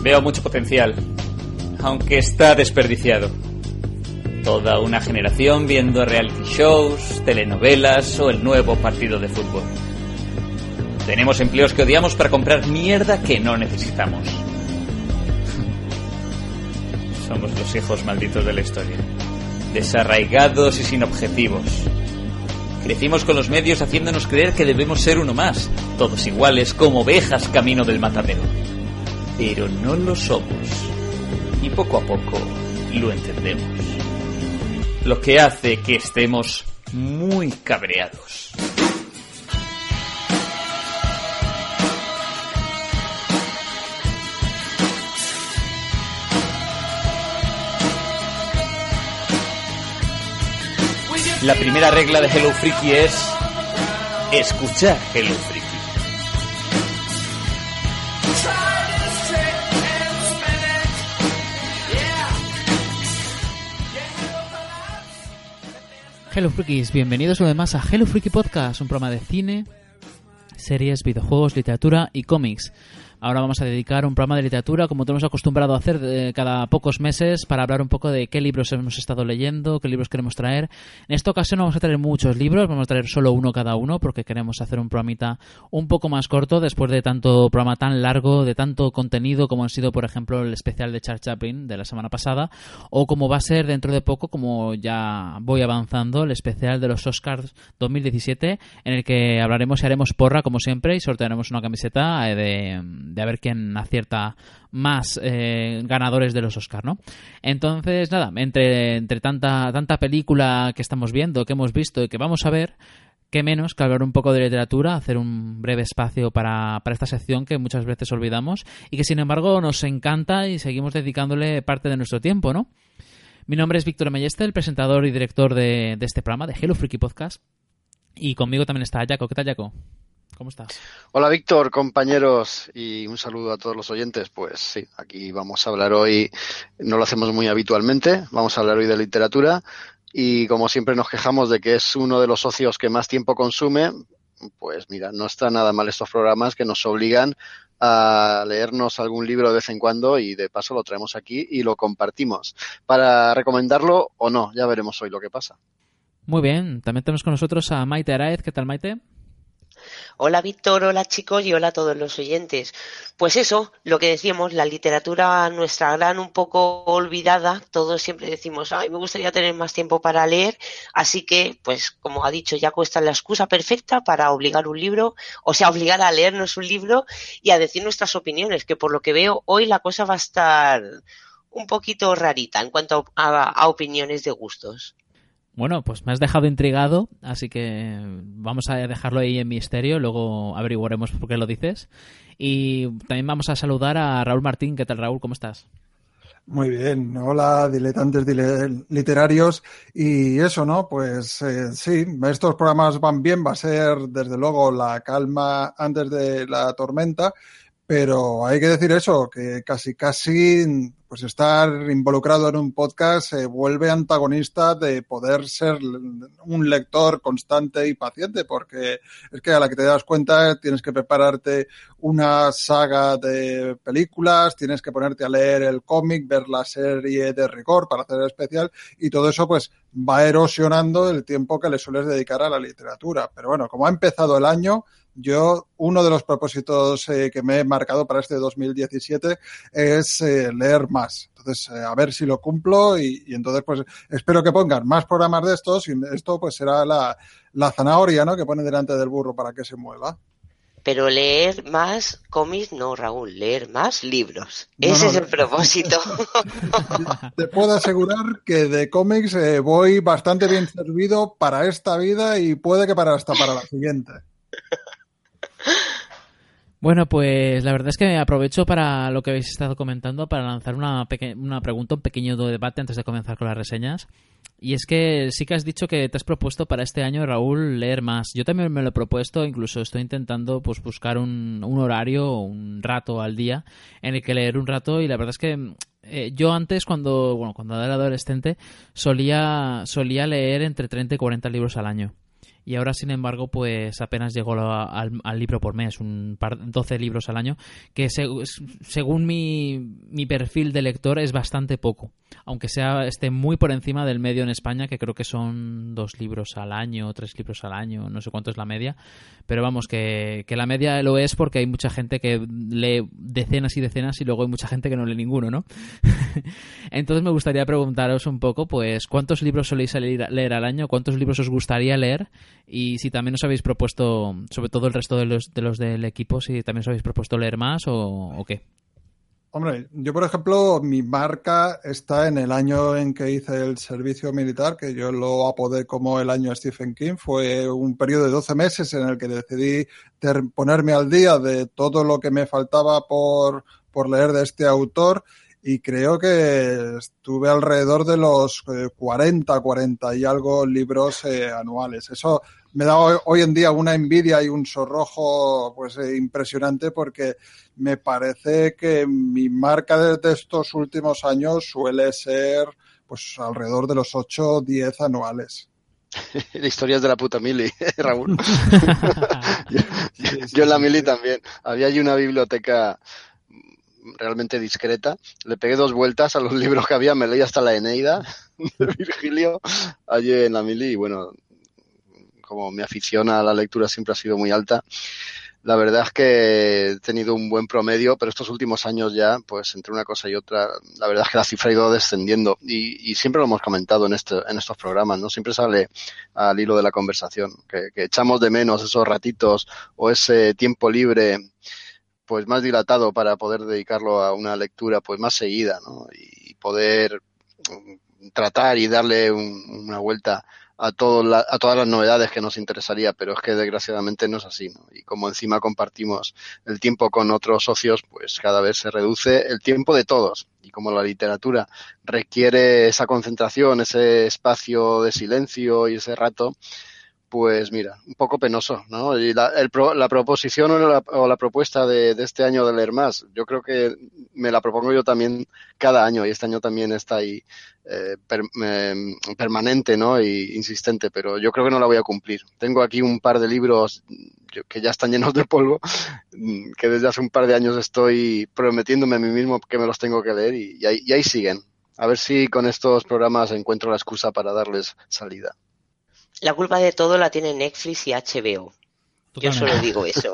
Veo mucho potencial, aunque está desperdiciado. Toda una generación viendo reality shows, telenovelas o el nuevo partido de fútbol. Tenemos empleos que odiamos para comprar mierda que no necesitamos. Somos los hijos malditos de la historia. Desarraigados y sin objetivos. Crecimos con los medios haciéndonos creer que debemos ser uno más, todos iguales como ovejas camino del matadero. Pero no lo somos. Y poco a poco lo entendemos. Lo que hace que estemos muy cabreados. La primera regla de Hello Freaky es escuchar Hello Freaky. Hello Freakies, bienvenidos una vez más a Hello Freaky Podcast, un programa de cine, series, videojuegos, literatura y cómics. Ahora vamos a dedicar un programa de literatura, como tenemos acostumbrado a hacer de cada pocos meses, para hablar un poco de qué libros hemos estado leyendo, qué libros queremos traer. En esta ocasión no vamos a traer muchos libros, vamos a traer solo uno cada uno, porque queremos hacer un programita un poco más corto después de tanto programa tan largo, de tanto contenido como han sido, por ejemplo, el especial de Charles Chaplin de la semana pasada, o como va a ser dentro de poco, como ya voy avanzando, el especial de los Oscars 2017, en el que hablaremos y haremos porra, como siempre, y sortearemos una camiseta de de a ver quién acierta más eh, ganadores de los Oscars, ¿no? Entonces, nada, entre, entre tanta, tanta película que estamos viendo, que hemos visto y que vamos a ver, qué menos que hablar un poco de literatura, hacer un breve espacio para, para, esta sección que muchas veces olvidamos y que sin embargo nos encanta y seguimos dedicándole parte de nuestro tiempo, ¿no? Mi nombre es Víctor Melleste, el presentador y director de, de este programa, de Hello Freaky Podcast. Y conmigo también está Jaco. ¿Qué tal, Jaco? ¿Cómo estás? Hola Víctor, compañeros, y un saludo a todos los oyentes. Pues sí, aquí vamos a hablar hoy, no lo hacemos muy habitualmente, vamos a hablar hoy de literatura y como siempre nos quejamos de que es uno de los socios que más tiempo consume, pues mira, no está nada mal estos programas que nos obligan a leernos algún libro de vez en cuando y de paso lo traemos aquí y lo compartimos para recomendarlo o no, ya veremos hoy lo que pasa. Muy bien, también tenemos con nosotros a Maite Araez. ¿Qué tal, Maite? Hola Víctor, hola chicos y hola a todos los oyentes. Pues eso, lo que decíamos, la literatura nuestra gran un poco olvidada, todos siempre decimos, ay, me gustaría tener más tiempo para leer, así que, pues como ha dicho ya cuesta la excusa perfecta para obligar un libro, o sea, obligar a leernos un libro y a decir nuestras opiniones, que por lo que veo hoy la cosa va a estar un poquito rarita en cuanto a, a opiniones de gustos. Bueno, pues me has dejado intrigado, así que vamos a dejarlo ahí en misterio, luego averiguaremos por qué lo dices. Y también vamos a saludar a Raúl Martín. ¿Qué tal, Raúl? ¿Cómo estás? Muy bien, hola diletantes literarios y eso, ¿no? Pues eh, sí, estos programas van bien, va a ser desde luego la calma antes de la tormenta, pero hay que decir eso, que casi casi pues estar involucrado en un podcast se vuelve antagonista de poder ser un lector constante y paciente, porque es que a la que te das cuenta tienes que prepararte una saga de películas, tienes que ponerte a leer el cómic, ver la serie de rigor para hacer el especial y todo eso pues va erosionando el tiempo que le sueles dedicar a la literatura. Pero bueno, como ha empezado el año, yo, uno de los propósitos eh, que me he marcado para este 2017 es eh, leer más. Entonces, eh, a ver si lo cumplo y, y, entonces, pues, espero que pongan más programas de estos y esto, pues, será la, la zanahoria, ¿no? Que ponen delante del burro para que se mueva. Pero leer más cómics, no, Raúl, leer más libros. No, Ese no, es el propósito. Te puedo asegurar que de cómics eh, voy bastante bien servido para esta vida y puede que para hasta para la siguiente. Bueno, pues la verdad es que aprovecho para lo que habéis estado comentando para lanzar una, una pregunta, un pequeño debate antes de comenzar con las reseñas. Y es que sí que has dicho que te has propuesto para este año, Raúl, leer más. Yo también me lo he propuesto, incluso estoy intentando pues buscar un, un horario, un rato al día en el que leer un rato y la verdad es que eh, yo antes cuando bueno cuando era adolescente solía solía leer entre 30 y 40 libros al año y ahora sin embargo pues apenas llegó al, libro por mes, un par, 12 libros al año, que según mi, mi, perfil de lector es bastante poco, aunque sea esté muy por encima del medio en España, que creo que son dos libros al año, tres libros al año, no sé cuánto es la media, pero vamos, que, que la media lo es porque hay mucha gente que lee decenas y decenas y luego hay mucha gente que no lee ninguno, ¿no? Entonces me gustaría preguntaros un poco, pues, ¿cuántos libros soléis leer al año? ¿Cuántos libros os gustaría leer? Y si también os habéis propuesto, sobre todo el resto de los, de los del equipo, si también os habéis propuesto leer más o, qué. Hombre, yo por ejemplo, mi marca está en el año en que hice el servicio militar, que yo lo apodé como el año Stephen King. Fue un periodo de 12 meses en el que decidí ponerme al día de todo lo que me faltaba por, por leer de este autor y creo que estuve alrededor de los 40, eh, 40 y algo libros eh, anuales. Eso me da hoy, en día una envidia y un sorrojo pues eh, impresionante porque me parece que mi marca de estos últimos años suele ser pues alrededor de los 8 o 10 anuales. Historias de la puta mili, Raúl. yo, en la mili también. Había allí una biblioteca realmente discreta. Le pegué dos vueltas a los libros que había, me leí hasta la Eneida de Virgilio allí en la mili y bueno, como mi afición a la lectura siempre ha sido muy alta, la verdad es que he tenido un buen promedio, pero estos últimos años ya, pues entre una cosa y otra, la verdad es que la cifra ha ido descendiendo y, siempre lo hemos comentado en, este, en estos programas, ¿no? Siempre sale al hilo de la conversación, que, que echamos de menos esos ratitos o ese tiempo libre pues más dilatado para poder dedicarlo a una lectura pues más seguida ¿no? y poder mm, tratar y darle una vuelta a, todo a todas las novedades que nos interesaría, pero es que desgraciadamente no es así. ¿no? Y como encima compartimos el tiempo con otros socios, pues cada vez se reduce el tiempo de todos. Y como la literatura requiere esa concentración, ese espacio de silencio y ese rato, pues mira, un poco penoso, ¿no? Y la, la proposición o la, propuesta de, este año de leer más, yo creo que me la propongo yo también cada año y este año también está ahí eh, permanente, ¿no? Y insistente, pero yo creo que no la voy a cumplir. Tengo aquí un par de libros que ya están llenos de polvo, que desde hace un par de años estoy prometiéndome a mí mismo que me los tengo que leer y ahí siguen. A ver si con estos programas encuentro la excusa para darles salida. La culpa de todo la tiene Netflix y HBO. Yo solo digo eso.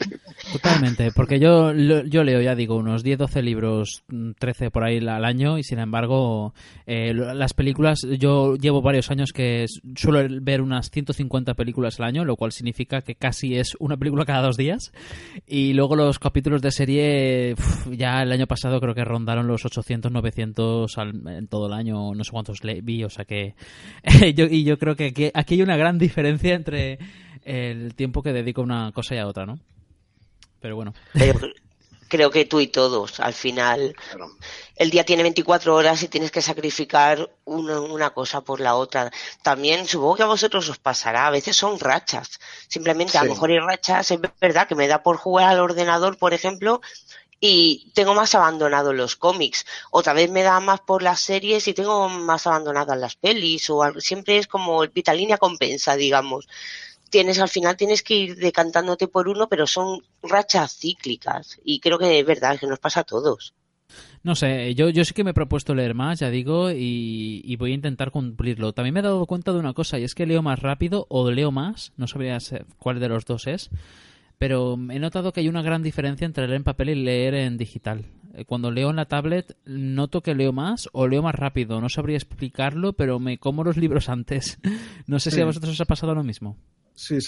Totalmente, porque yo, yo leo, ya digo, unos 10, 12 libros, 13 mm, por ahí al año y sin embargo eh, las películas, yo llevo varios años que suelo ver unas 150 películas al año, lo cual significa que casi es una película cada dos días y luego los capítulos de serie, ya el año pasado creo que rondaron los 800, 900 en todo el año, no sé cuántos vi, o sea que y yo creo que aquí, aquí hay una gran diferencia entre el tiempo que dedico a una cosa y a otra, ¿no? Pero bueno. creo que tú y todos, al final, el día tiene 24 horas y tienes que sacrificar una, cosa por la otra. También supongo que a vosotros os pasará, a veces son rachas. Simplemente, a lo mejor hay rachas, es verdad que me da por jugar al ordenador, por ejemplo, y tengo más abandonado los cómics. Otra vez me da más por las series y tengo más abandonadas las pelis. O siempre es como el línea compensa, digamos tienes al final tienes que ir decantándote por uno, pero son rachas cíclicas y creo que es verdad que nos pasa a todos. No sé, yo, yo sí que me he propuesto leer más, ya digo, y, voy a intentar cumplirlo. También me he dado cuenta de una cosa, y es que leo más rápido o leo más, no sabría cuál de los dos es, pero he notado que hay una gran diferencia entre leer en papel y leer en digital. Eh, cuando leo en la tablet noto que leo más o leo más rápido, no sabría explicarlo, pero me como los libros antes. No sé si a vosotros os ha pasado lo mismo. Sí,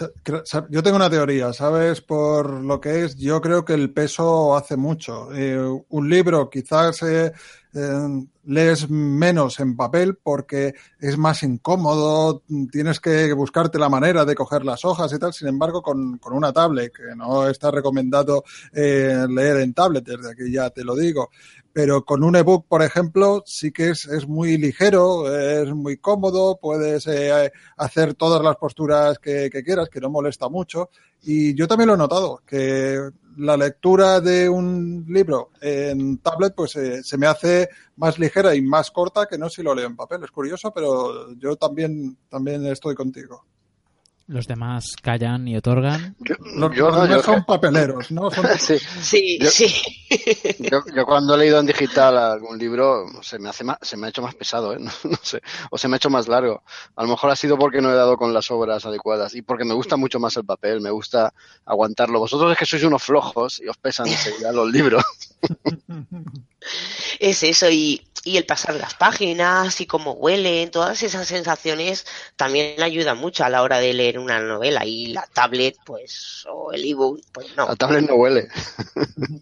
yo tengo una teoría, ¿sabes? Por lo que es, yo creo que el peso hace mucho. Eh, un libro quizás eh, eh, lees menos en papel porque es más incómodo, tienes que buscarte la manera de coger las hojas y tal. Sin embargo, con, con una tablet, que no está recomendado leer en tablet, desde aquí ya te lo digo, pero con un ebook, por ejemplo, sí que es, es muy ligero, es muy cómodo, puedes eh, hacer todas las posturas que, quieras, que no molesta mucho. Y yo también lo he notado, que la lectura de un libro en tablet pues eh, se me hace más ligera y más corta que no si lo leo en papel. Es curioso, pero yo también, también estoy contigo. Los demás callan y otorgan. Yo, los, demás son papeleros, ¿no? sí, sí. Yo, sí. Yo, cuando he leído en digital algún libro se me hace más, se me ha hecho más pesado, ¿eh? no, sé, o se me ha hecho más largo. A lo mejor ha sido porque no he dado con las obras adecuadas y porque me gusta mucho más el papel, me gusta aguantarlo. Vosotros es que sois unos flojos y os pesan enseguida los libros. es eso y, y el pasar las páginas y cómo huelen, todas esas sensaciones también ayudan mucho a la hora de leer una novela y la tablet pues o el ebook pues no. La tablet no huele.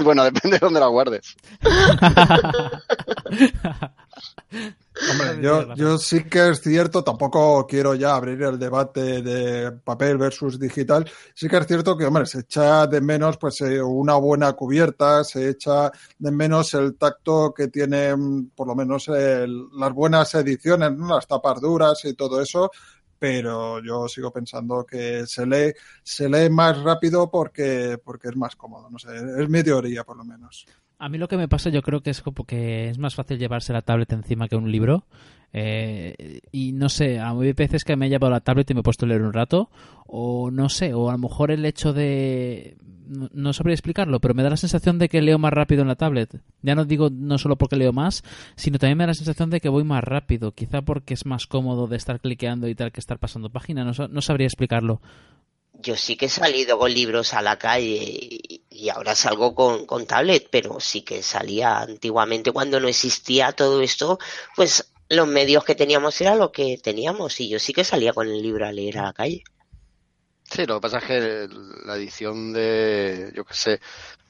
bueno, depende de dónde la guardes. Hombre, yo, yo sí que es cierto, tampoco quiero ya abrir el debate de papel versus digital. Sí que es cierto que, hombre, se echa de menos pues eh, una buena cubierta, se echa de menos el tacto que tienen por lo menos las buenas ediciones, las tapas duras y todo eso, pero yo sigo pensando que se lee, se lee más rápido porque, porque es más cómodo, no sé, es mi teoría por lo menos. A mí lo que me pasa yo creo que es como que es más fácil llevarse la tablet encima que un libro. Eh, y no sé, a veces que me he llevado la tablet y me he puesto a leer un rato, o no sé, o a lo mejor el hecho de no, sabría explicarlo, pero me da la sensación de que leo más rápido en la tablet. Ya no digo no solo porque leo más, sino también me da la sensación de que voy más rápido, quizá porque es más cómodo de estar cliqueando y tal que estar pasando página, no, no sabría explicarlo. Yo sí que he salido con libros a la calle y ahora salgo con, con tablet, pero sí que salía antiguamente cuando no existía todo esto, pues los medios que teníamos era lo que teníamos y yo sí que salía con el libro a leer a la calle. Sí, lo que pasa es que la edición de, yo qué sé,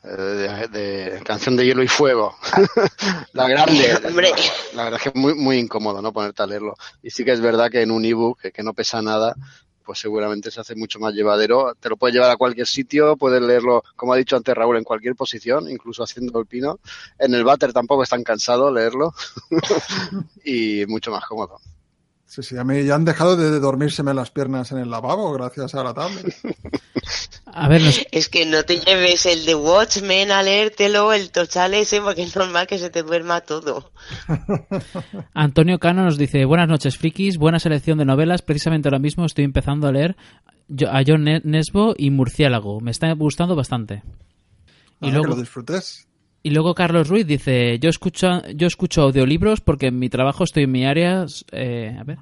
eh, de, Canción de Hielo y Fuego, la grande, la, verdad es que es muy, muy incómodo, ¿no? Ponerte a leerlo. Y sí que es verdad que en un ebook, que, que no pesa nada, pues seguramente se hace mucho más llevadero. Te lo puedes llevar a cualquier sitio, puedes leerlo, como ha dicho antes Raúl, en cualquier posición, incluso haciendo el pino. En el váter tampoco es tan cansado leerlo y mucho más cómodo. Sí, sí, a mí ya han dejado de dormírseme las piernas en el lavabo gracias a la tablet. A ver, Es que no te lleves el de Watchmen a leértelo, el total ese, porque es normal que se te duerma todo. Antonio Cano nos dice, buenas noches, frikis, buena selección de novelas. Precisamente ahora mismo estoy empezando a leer a John Nesbo y Murciélago. Me está gustando bastante. Y ah, luego, lo disfrutes. Y luego Carlos Ruiz dice, yo escucho, yo escucho audiolibros porque en mi trabajo estoy en mi área, eh, a ver,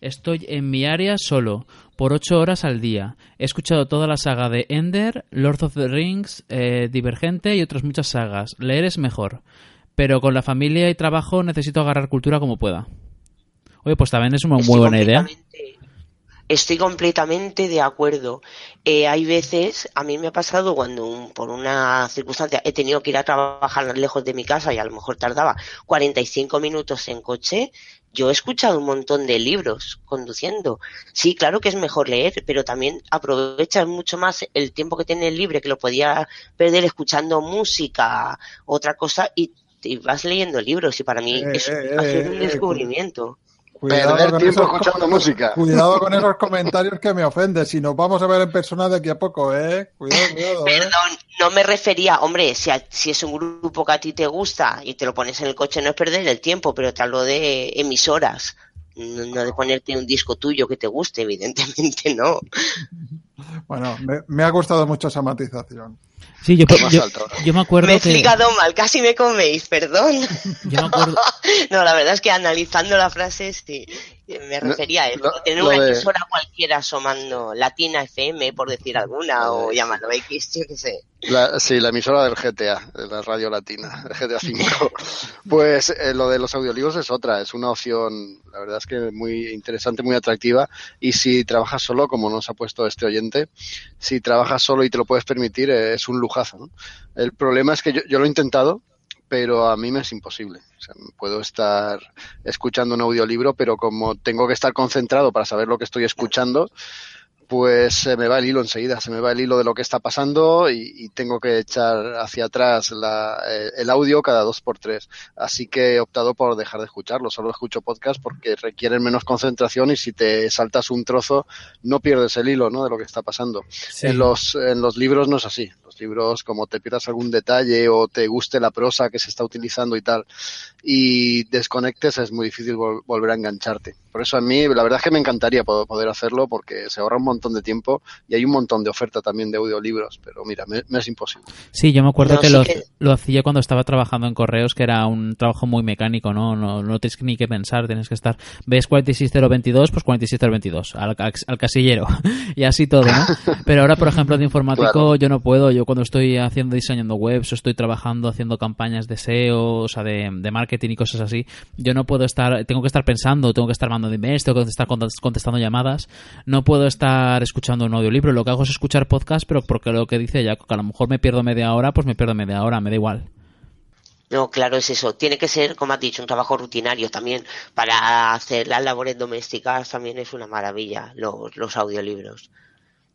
estoy en mi área solo, por ocho horas al día. He escuchado toda la saga de Ender, Lord of the Rings, eh, Divergente y otras muchas sagas. Leer es mejor, pero con la familia y trabajo necesito agarrar cultura como pueda. Oye, pues también es una muy buena idea. Estoy completamente de acuerdo. Eh, hay veces, a mí me ha pasado cuando por una circunstancia he tenido que ir a trabajar lejos de mi casa y a lo mejor tardaba 45 minutos en coche. Yo he escuchado un montón de libros conduciendo. Sí, claro que es mejor leer, pero también aprovechas mucho más el tiempo que tienes libre, que lo podía perder escuchando música, otra cosa, y, vas leyendo libros. Y para mí eh, es, eh, ha sido un descubrimiento. Cuidado Perder tiempo escuchando música. Cuidado con esos comentarios que me ofenden. Si nos vamos a ver en persona de aquí a poco, ¿eh? Cuidado, cuidado. ¿eh? Perdón, no me refería, hombre, si, si es un grupo que a ti te gusta y te lo pones en el coche, no es perder el tiempo, pero te hablo de emisoras. No, de ponerte un disco tuyo que te guste, evidentemente no. Bueno, me, me ha gustado mucho esa matización. Sí, yo, yo, me acuerdo me he explicado mal, casi me coméis, perdón. Yo me acuerdo... no, la verdad es que analizando la frase, sí, me refería a eso. Tener una emisora cualquiera asomando Latina FM, por decir alguna, o llámalo X, yo qué sé. sí, la emisora del GTA, de la radio latina, el GTA 5. pues eh, lo de los audiolibros es otra, es una opción, la verdad es que muy interesante, muy atractiva. Y si trabajas solo, como nos ha puesto este oyente, si trabajas solo y te lo puedes permitir, eh, es un lujo el problema es que yo, lo he intentado, pero a mí me es imposible. puedo estar escuchando un audiolibro, pero como tengo que estar concentrado para saber lo que estoy escuchando, pues se me va el hilo enseguida, se me va el hilo de lo que está pasando y, tengo que echar hacia atrás eh, el audio cada dos por tres. Así que he optado por dejar de escucharlo. Solo escucho podcast porque requieren menos concentración y si te saltas un trozo no pierdes el hilo ¿no? de lo que está pasando. En, los, en los libros no es así libros, como te pierdas algún detalle o te guste la prosa que se está utilizando y tal, y desconectes, es muy difícil volver a engancharte. Por eso a mí, la verdad es que me encantaría poder hacerlo porque se ahorra un montón de tiempo y hay un montón de oferta también de audiolibros, pero mira, me, es imposible. Sí, yo me acuerdo que, lo, lo, hacía cuando estaba trabajando en correos, que era un trabajo muy mecánico, ¿no? No, no tienes ni que pensar, tienes que estar, ves 46022, pues 46022, al, al casillero, y así todo, ¿no? Pero ahora, por ejemplo, de informático yo no puedo, yo cuando estoy haciendo, diseñando webs o estoy trabajando, haciendo campañas de SEO, o sea, de, de marketing y cosas así, yo no puedo estar, tengo que estar pensando, tengo que estar mandando emails, tengo que estar contestando llamadas, no puedo estar escuchando un audiolibro, lo que hago es escuchar podcast, pero porque lo que dice ya, que a lo mejor me pierdo media hora, pues me pierdo media hora, me da igual. No, claro, es eso. Tiene que ser, como has dicho, un trabajo rutinario también. Para hacer las labores domésticas también es una maravilla los, los audiolibros.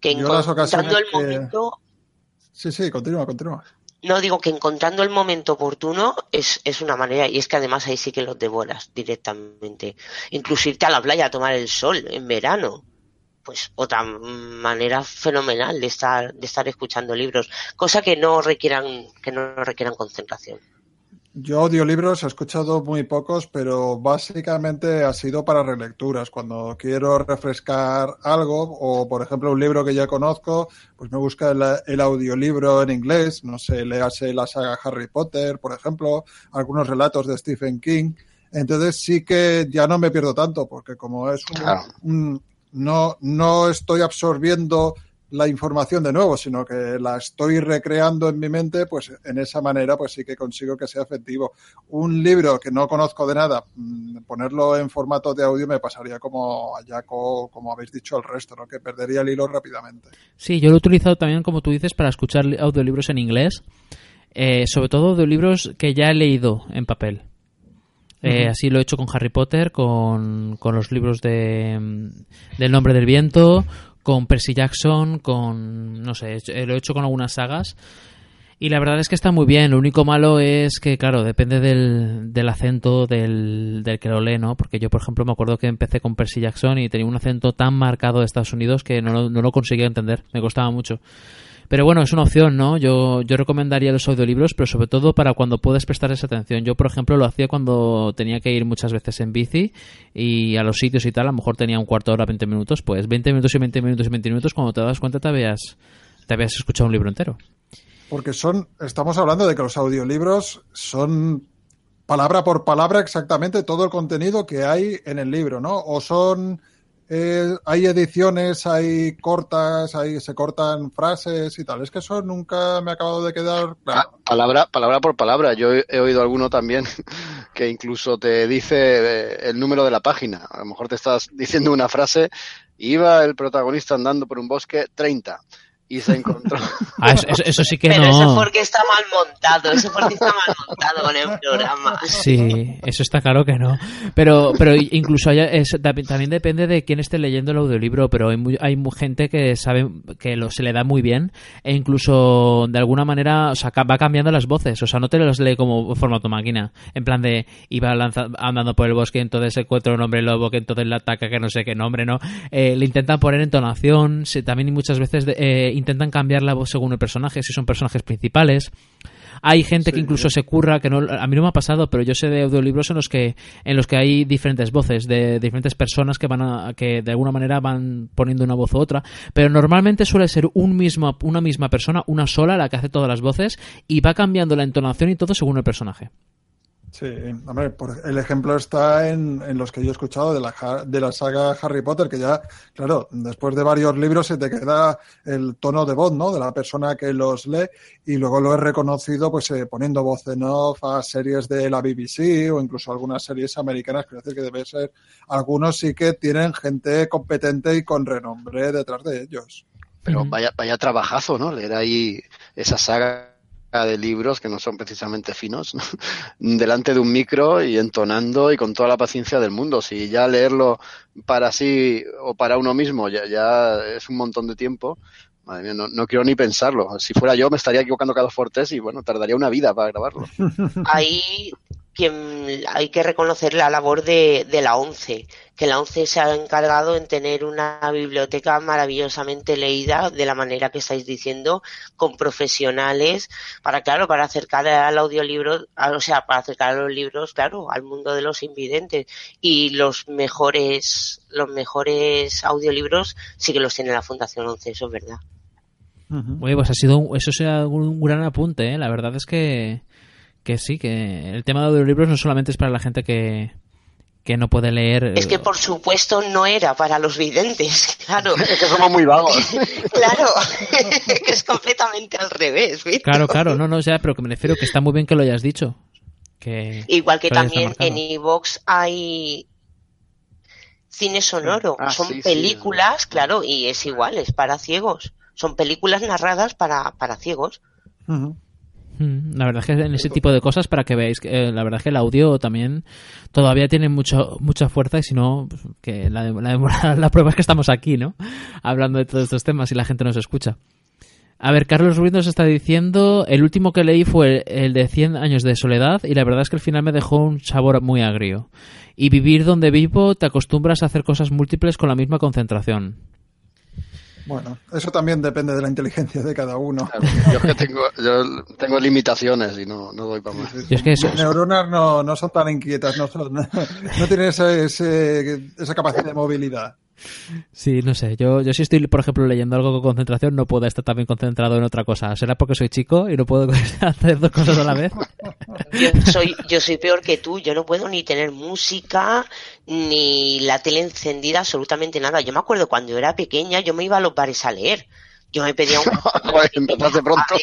Que encontrando el momento... Sí, sí, continúa, continúa. No digo que encontrando el momento oportuno es, es una manera, y es que además ahí sí que los devoras directamente. Incluso irte a la playa a tomar el sol en verano pues otra manera fenomenal de estar de estar escuchando libros cosa que no requieran que no requieran concentración yo audiolibros he escuchado muy pocos, pero básicamente ha sido para relecturas. Cuando quiero refrescar algo, o por ejemplo un libro que ya conozco, pues me busca el, audiolibro en inglés. No sé, léase la saga Harry Potter, por ejemplo, algunos relatos de Stephen King. Entonces sí que ya no me pierdo tanto, porque como es un no, no estoy absorbiendo la información de nuevo, sino que la estoy recreando en mi mente, pues en esa manera pues sí que consigo que sea efectivo. Un libro que no conozco de nada, mm, ponerlo en formato de audio me pasaría como a Jaco, como habéis dicho el resto, ¿no? que perdería el hilo rápidamente. Sí, yo lo he utilizado también, como tú dices, para escuchar audiolibros en inglés, eh, sobre todo audiolibros que ya he leído en papel. Eh, así lo he hecho con Harry Potter, con, con los libros de, mm, del nombre del viento, con Percy Jackson, con, no sé, lo he hecho con algunas sagas. Y la verdad es que está muy bien. Lo único malo es que, claro, depende del, del acento del, del, que lo lee, ¿no? Porque yo, por ejemplo, me acuerdo que empecé con Percy Jackson y tenía un acento tan marcado de Estados Unidos que no, no lo conseguía entender. Me costaba mucho. Pero bueno, es una opción, ¿no? Yo, yo recomendaría los audiolibros, pero sobre todo para cuando puedes prestar esa atención. Yo, por ejemplo, lo hacía cuando tenía que ir muchas veces en bici y a los sitios y tal, a lo mejor tenía un cuarto de hora, 20 minutos, pues 20 minutos y 20 minutos y 20 minutos, cuando te das cuenta te habías, te habías escuchado un libro entero. Porque son, estamos hablando de que los audiolibros son palabra por palabra exactamente todo el contenido que hay en el libro, ¿no? O son eh, hay ediciones, hay cortas, hay, se cortan frases y tal. Es que eso nunca me ha acabado de quedar claro. Palabra, palabra por palabra. Yo he, oído alguno también que incluso te dice eh, el número de la página. A lo mejor te estás diciendo una frase. Iba el protagonista andando por un bosque 30 y se encontró. Ah, eso, sí que Pero no. eso porque está mal montado, eso porque está mal montado con el programa. Sí, eso está claro que no. Pero, pero incluso también depende de quién esté leyendo el audiolibro, pero hay, hay gente que sabe que lo, se le da muy bien e incluso de alguna manera o sea, va cambiando las voces, o sea, no te los lee como formato máquina, en plan de iba andando por el bosque, entonces se encuentra un hombre lobo que entonces le ataca que no sé qué nombre, ¿no? Eh, le intentan poner entonación, también muchas veces de, eh, intentan cambiar la voz según el personaje, si son personajes principales. Hay gente que incluso se curra, que no, a mí no me ha pasado, pero yo sé de audiolibros en los que, en los que hay diferentes voces de diferentes personas que van a, que de alguna manera van poniendo una voz u otra, pero normalmente suele ser un mismo, una misma persona, una sola, la que hace todas las voces y va cambiando la entonación y todo según el personaje. Sí, hombre, por, el ejemplo está en, en, los que yo he escuchado de la, de la saga Harry Potter, que ya, claro, después de varios libros se te queda el tono de voz, ¿no? De la persona que los lee y luego lo he reconocido pues eh, poniendo voz en off a series de la BBC o incluso algunas series americanas, que que debe ser, algunos sí que tienen gente competente y con renombre detrás de ellos. Pero vaya, vaya trabajazo, ¿no? Leer ahí esa saga de libros que no son precisamente finos delante de un micro y entonando y con toda la paciencia del mundo. Si ya leerlo para sí o para uno mismo ya, es un montón de tiempo, madre no, quiero ni pensarlo. Si fuera yo me estaría equivocando cada por y bueno, tardaría una vida para grabarlo. Ahí quien hay que reconocer la labor de, la ONCE, que la ONCE se ha encargado en tener una biblioteca maravillosamente leída de la manera que estáis diciendo, con profesionales, para, claro, para acercar al audiolibro, o sea, para acercar a los libros, claro, al mundo de los invidentes. Y los mejores, los mejores audiolibros sí que los tiene la Fundación ONCE, eso es verdad. Oye, pues ha sido, eso sea un gran apunte, ¿eh? La verdad es que que sí, que el tema de audiolibros no solamente es para la gente que, que no puede leer. Es que por supuesto no era para los videntes, claro. es que somos muy vagos. claro, es completamente al revés. Claro, claro, no, no, ya, pero que me refiero que está muy bien que lo hayas dicho. Que Igual que también en Evox hay cine sonoro, ah, son películas, claro, y es igual, es para ciegos. Son películas narradas para, para ciegos. La verdad es que en ese tipo de cosas, para que veáis, que, eh, la verdad es que el audio también todavía tiene mucho, mucha fuerza y si no, pues, que la, la, la, prueba es que estamos aquí, ¿no? Hablando de todos estos temas y la gente nos escucha. A ver, Carlos Ruiz nos está diciendo, el último que leí fue el, el de 100 años de soledad y la verdad es que al final me dejó un sabor muy agrio. Y vivir donde vivo te acostumbras a hacer cosas múltiples con la misma concentración. Bueno, eso también depende de la inteligencia de cada uno. yo, que tengo, yo tengo limitaciones y no, no doy para más. es que Las neuronas no, no, son tan inquietas, no, son, no, no tienen ese, ese, esa capacidad de movilidad. Sí, no sé. Yo, yo si estoy, por ejemplo, leyendo algo con concentración, no puedo estar también concentrado en otra cosa. ¿Será porque soy chico y no puedo hacer dos cosas a la vez? Yo soy, yo soy peor que tú. Yo no puedo ni tener música, ni la tele encendida, absolutamente nada. Yo me acuerdo cuando era pequeña, yo me iba a los bares a leer. Yo me pedía un... Empezaste pronto.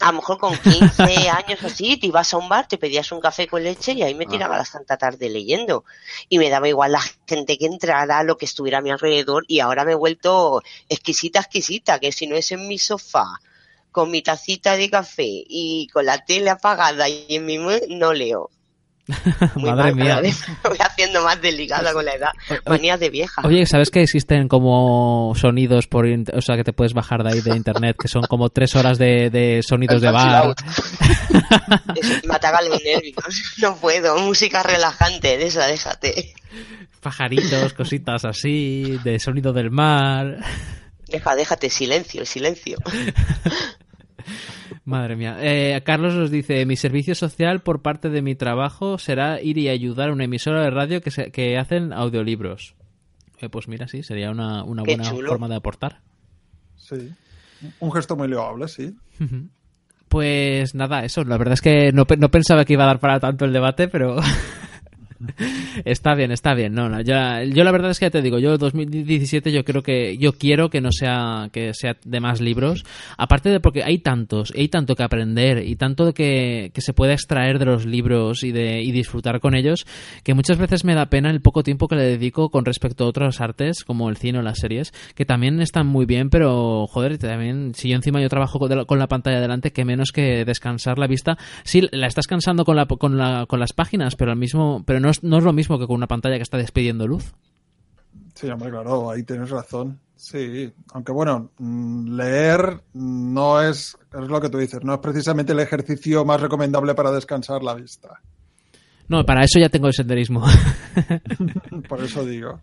A, lo mejor con 15 años así, te ibas a un bar, te pedías un café con leche y ahí me tiraba la santa tarde leyendo. Y me daba igual la gente que entrara, lo que estuviera a mi alrededor y ahora me he vuelto exquisita, exquisita, que si no es en mi sofá, con mi tacita de café y con la tele apagada y en mi no leo. Madre mía. voy haciendo más delicada con la edad. Manías de vieja. Oye, ¿sabes que existen como sonidos por, o sea, que te puedes bajar de ahí de internet, que son como tres horas de, de sonidos de bar? me ataca los nervios. No puedo. Música relajante, de esa, déjate. Pajaritos, cositas así, de sonido del mar. Deja, déjate, silencio, silencio. Madre mía. Eh, Carlos nos dice, mi servicio social por parte de mi trabajo será ir y ayudar a una emisora de radio que, se, que hacen audiolibros. Eh, pues mira, sí, sería una, una buena forma de aportar. Sí. Un gesto muy loable, sí. Pues nada, eso. La verdad es que no, no pensaba que iba a dar para tanto el debate, pero está bien, está bien. No, no, ya, yo la verdad es que ya te digo, yo 2017 yo creo que yo quiero que no sea que sea de más libros, aparte de porque hay tantos, hay tanto que aprender y tanto que, que se puede extraer de los libros y de y disfrutar con ellos, que muchas veces me da pena el poco tiempo que le dedico con respecto a otras artes como el cine o las series, que también están muy bien, pero joder, también si yo encima yo trabajo con la pantalla delante, que menos que descansar la vista, sí la estás cansando con la con la con las páginas, pero al mismo pero no no es, lo mismo que con una pantalla que está despidiendo luz. Sí, hombre, claro, ahí tienes razón. Sí, aunque bueno, mm, leer no es, es lo que tú dices, no es precisamente el ejercicio más recomendable para descansar la vista. No, para eso ya tengo el senderismo. Por eso digo.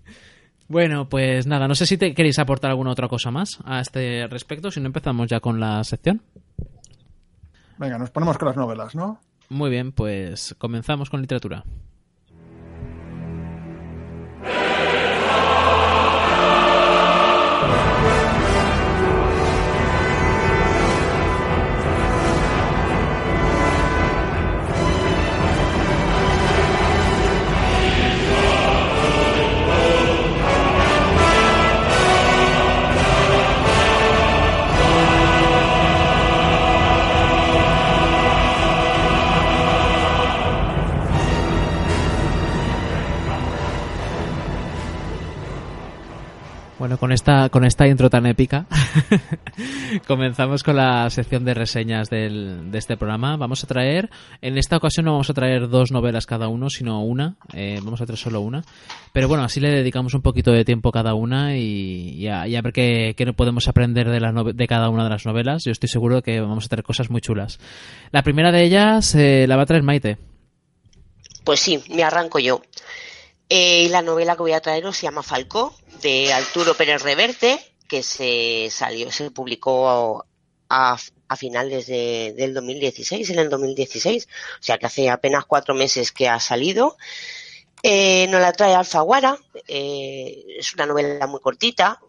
Bueno, pues nada, no sé si te queréis aportar alguna otra cosa más a este respecto, si no empezamos ya con la sección. Venga, nos ponemos con las novelas, ¿no? Muy bien, pues comenzamos con literatura. Esta, con esta intro tan épica, comenzamos con la sección de reseñas del, de este programa. Vamos a traer, en esta ocasión no vamos a traer dos novelas cada uno, sino una. Eh, vamos a traer solo una. Pero bueno, así le dedicamos un poquito de tiempo cada una y, y, a, ver qué, podemos aprender de, la de cada una de las novelas. Yo estoy seguro que vamos a traer cosas muy chulas. La primera de ellas eh, la va a traer Maite. Pues sí, me arranco yo. Eh, la novela que voy a traeros se llama Falcó, de Arturo Pérez Reverte, que se salió, se publicó a, finales de, del 2016, en el 2016, o sea que hace apenas cuatro meses que ha salido. Eh, nos la trae Alfaguara, eh, es una novela muy cortita,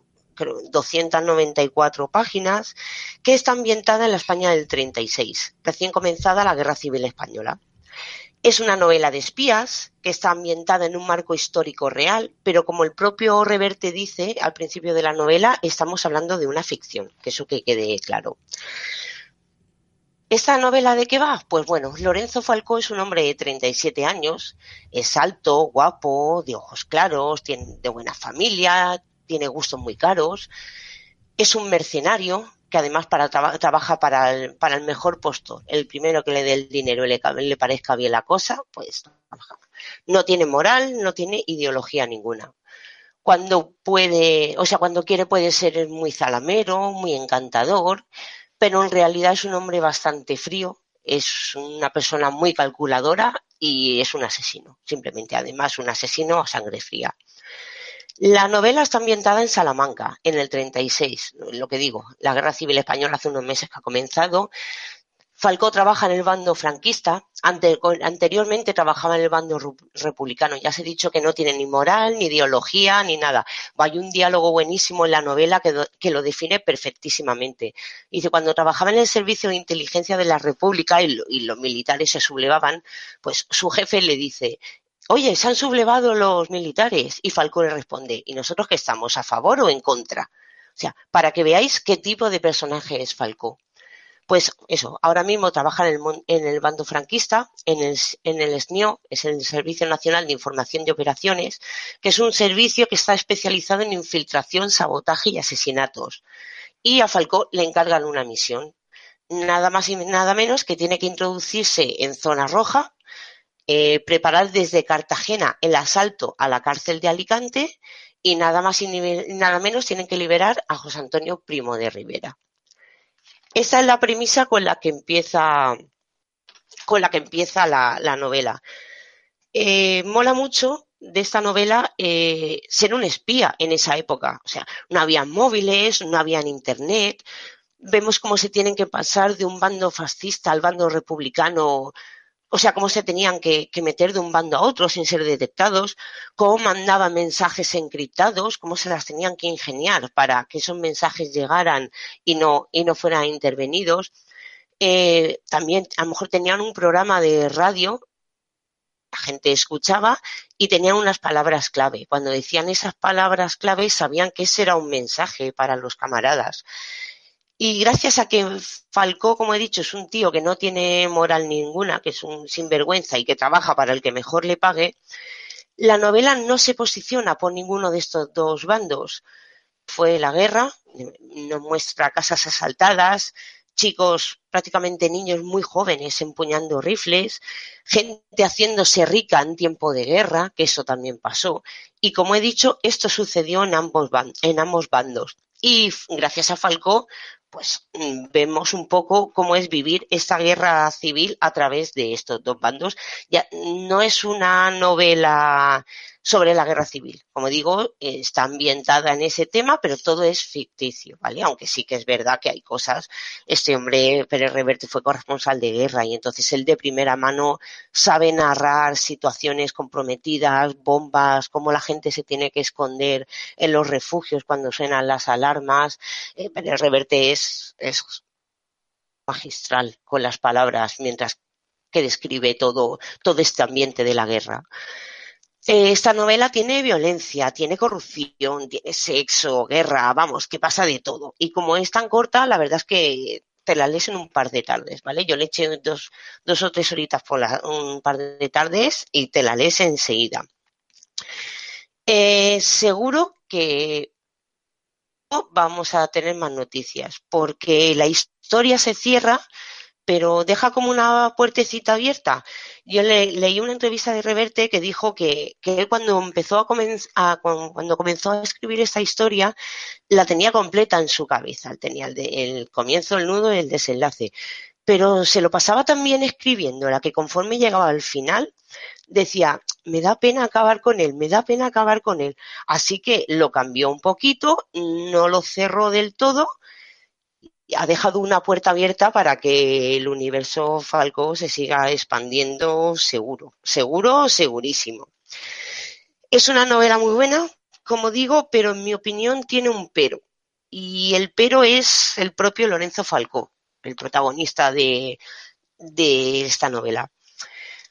294 páginas, que está ambientada en la España del 36, recién comenzada la Guerra Civil Española. Es una novela de espías que está ambientada en un marco histórico real, pero como el propio Reverte dice al principio de la novela, estamos hablando de una ficción, que eso que quede claro. ¿Esta novela de qué va? Pues bueno, Lorenzo Falcó es un hombre de 37 años, es alto, guapo, de ojos claros, tiene de buena familia, tiene gustos muy caros, es un mercenario, que además para trabaja para el, para el mejor puesto, el primero que le dé el dinero y le, le parezca bien la cosa, pues no tiene moral, no tiene ideología ninguna. Cuando puede, o sea, cuando quiere puede ser muy zalamero, muy encantador, pero en realidad es un hombre bastante frío, es una persona muy calculadora y es un asesino, simplemente además un asesino a sangre fría. La novela está ambientada en Salamanca, en el 36, lo que digo, la guerra civil española hace unos meses que ha comenzado. Falcó trabaja en el bando franquista, anteriormente trabajaba en el bando republicano. Ya se ha dicho que no tiene ni moral, ni ideología, ni nada. Hay un diálogo buenísimo en la novela que, lo define perfectísimamente. Dice, cuando trabajaba en el servicio de inteligencia de la República y, y los militares se sublevaban, pues su jefe le dice, oye, se han sublevado los militares. Y Falcón le responde, ¿y nosotros qué estamos, a favor o en contra? O sea, para que veáis qué tipo de personaje es Falcó. Pues eso, ahora mismo trabaja en el, bando franquista, en el, en el SNIO, es el Servicio Nacional de Información de Operaciones, que es un servicio que está especializado en infiltración, sabotaje y asesinatos. Y a Falcó le encargan una misión, nada más y nada menos que tiene que introducirse en zona roja, eh, preparar desde Cartagena el asalto a la cárcel de Alicante y nada más y nada menos tienen que liberar a José Antonio Primo de Rivera. Esa es la premisa con la que empieza, con la, que empieza la, novela. Eh, mola mucho de esta novela eh, ser un espía en esa época. O sea, no había móviles, no había internet. Vemos cómo se tienen que pasar de un bando fascista al bando republicano o sea, cómo se tenían que, meter de un bando a otro sin ser detectados, cómo mandaban mensajes encriptados, cómo se las tenían que ingeniar para que esos mensajes llegaran y no, y no fueran intervenidos. Eh, también a lo mejor tenían un programa de radio, la gente escuchaba y tenían unas palabras clave. Cuando decían esas palabras clave sabían que ese era un mensaje para los camaradas. Y gracias a que Falcó, como he dicho, es un tío que no tiene moral ninguna, que es un sinvergüenza y que trabaja para el que mejor le pague, la novela no se posiciona por ninguno de estos dos bandos. Fue la guerra, nos muestra casas asaltadas, chicos, prácticamente niños muy jóvenes empuñando rifles, gente haciéndose rica en tiempo de guerra, que eso también pasó. Y como he dicho, esto sucedió en ambos, en ambos bandos. Y gracias a Falcó, pues mm, vemos un poco cómo es vivir esta guerra civil a través de estos dos bandos. Ya no es una novela sobre la guerra civil. Como digo, está ambientada en ese tema, pero todo es ficticio, ¿vale? Aunque sí que es verdad que hay cosas. Este hombre, Pérez Reverte, fue corresponsal de guerra y entonces él de primera mano sabe narrar situaciones comprometidas, bombas, cómo la gente se tiene que esconder en los refugios cuando suenan las alarmas. Eh, Pérez Reverte es, es magistral con las palabras mientras que describe todo, todo este ambiente de la guerra. Eh, esta novela tiene violencia, tiene corrupción, tiene sexo, guerra, vamos, que pasa de todo. Y como es tan corta, la verdad es que te la lees en un par de tardes, ¿vale? Yo le eché dos, dos o tres horitas por un par de tardes y te la lees enseguida. Eh, seguro que vamos a tener más noticias, porque la historia se cierra pero deja como una puertecita abierta. Yo le, leí una entrevista de Reverte que dijo que, que cuando empezó a, cuando comenzó a escribir esta historia la tenía completa en su cabeza, tenía el, el comienzo, el nudo y el desenlace, pero se lo pasaba también escribiéndola que conforme llegaba al final decía, me da pena acabar con él, me da pena acabar con él. Así que lo cambió un poquito, no lo cerró del todo, ha dejado una puerta abierta para que el universo Falco se siga expandiendo seguro, seguro, segurísimo. Es una novela muy buena, como digo, pero en mi opinión tiene un pero. Y el pero es el propio Lorenzo Falco, el protagonista de, de esta novela.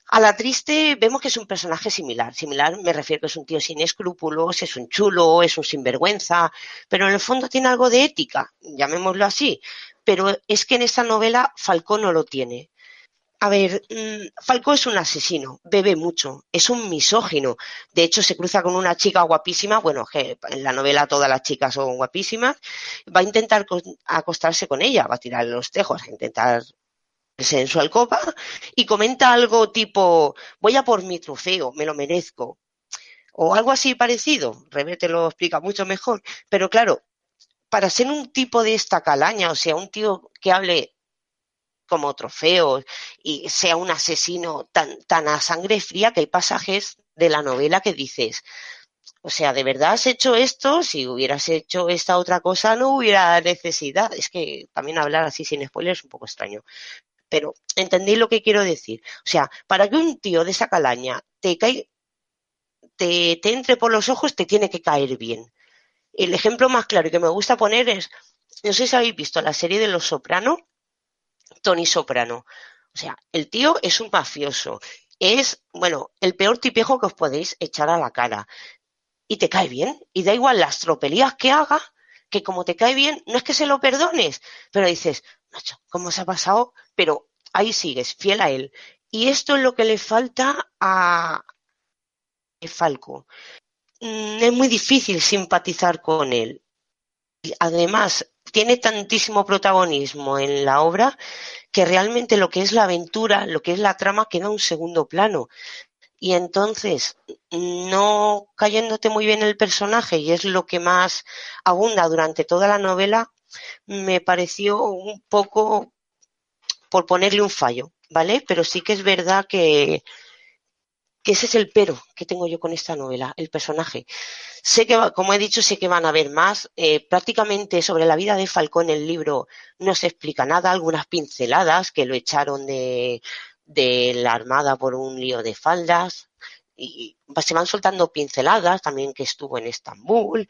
A la triste vemos que es un personaje similar. Similar me refiero que es un tío sin escrúpulos, es un chulo, es un sinvergüenza, pero en el fondo tiene algo de ética, llamémoslo así. Pero es que en esta novela Falcón no lo tiene. A ver, mm, Falcón es un asesino, bebe mucho, es un misógino. De hecho, se cruza con una chica guapísima, bueno, que en la novela todas las chicas son guapísimas, va a intentar acostarse con ella, va a tirar los tejos, a intentar en su alcoba y comenta algo tipo, voy a por mi trofeo, me lo merezco. O algo así parecido. Revete lo explica mucho mejor. Pero claro, para ser un tipo de esta calaña, o sea, un tío que hable como trofeo y sea un asesino tan, tan a sangre fría que hay pasajes de la novela que dices, o sea, ¿de verdad has hecho esto? Si hubieras hecho esta otra cosa no hubiera necesidad. Es que también hablar así sin spoilers es un poco extraño pero entendéis lo que quiero decir. O sea, para que un tío de esa calaña te, cae, te, te entre por los ojos, te tiene que caer bien. El ejemplo más claro que me gusta poner es, no sé si habéis visto la serie de Los Soprano, Tony Soprano. O sea, el tío es un mafioso. Es, bueno, el peor tipejo que os podéis echar a la cara. Y te cae bien. Y da igual las tropelías que haga, que como te cae bien, no es que se lo perdones, pero dices, macho, ¿cómo se ha pasado? Pero ahí sigues, fiel a él. Y esto es lo que le falta a Falco. Mm, es muy difícil simpatizar con él. Además, tiene tantísimo protagonismo en la obra que realmente lo que es la aventura, lo que es la trama, queda un segundo plano. Y entonces, no cayéndote muy bien el personaje, y es lo que más abunda durante toda la novela, me pareció un poco por ponerle un fallo, ¿vale? Pero sí que es verdad que, que ese es el pero que tengo yo con esta novela, el personaje. Sé que, como he dicho, sé que van a haber más. Eh, prácticamente sobre la vida de Falcón el libro no se explica nada, algunas pinceladas que lo echaron de, de la Armada por un lío de faldas. Y se van soltando pinceladas también que estuvo en Estambul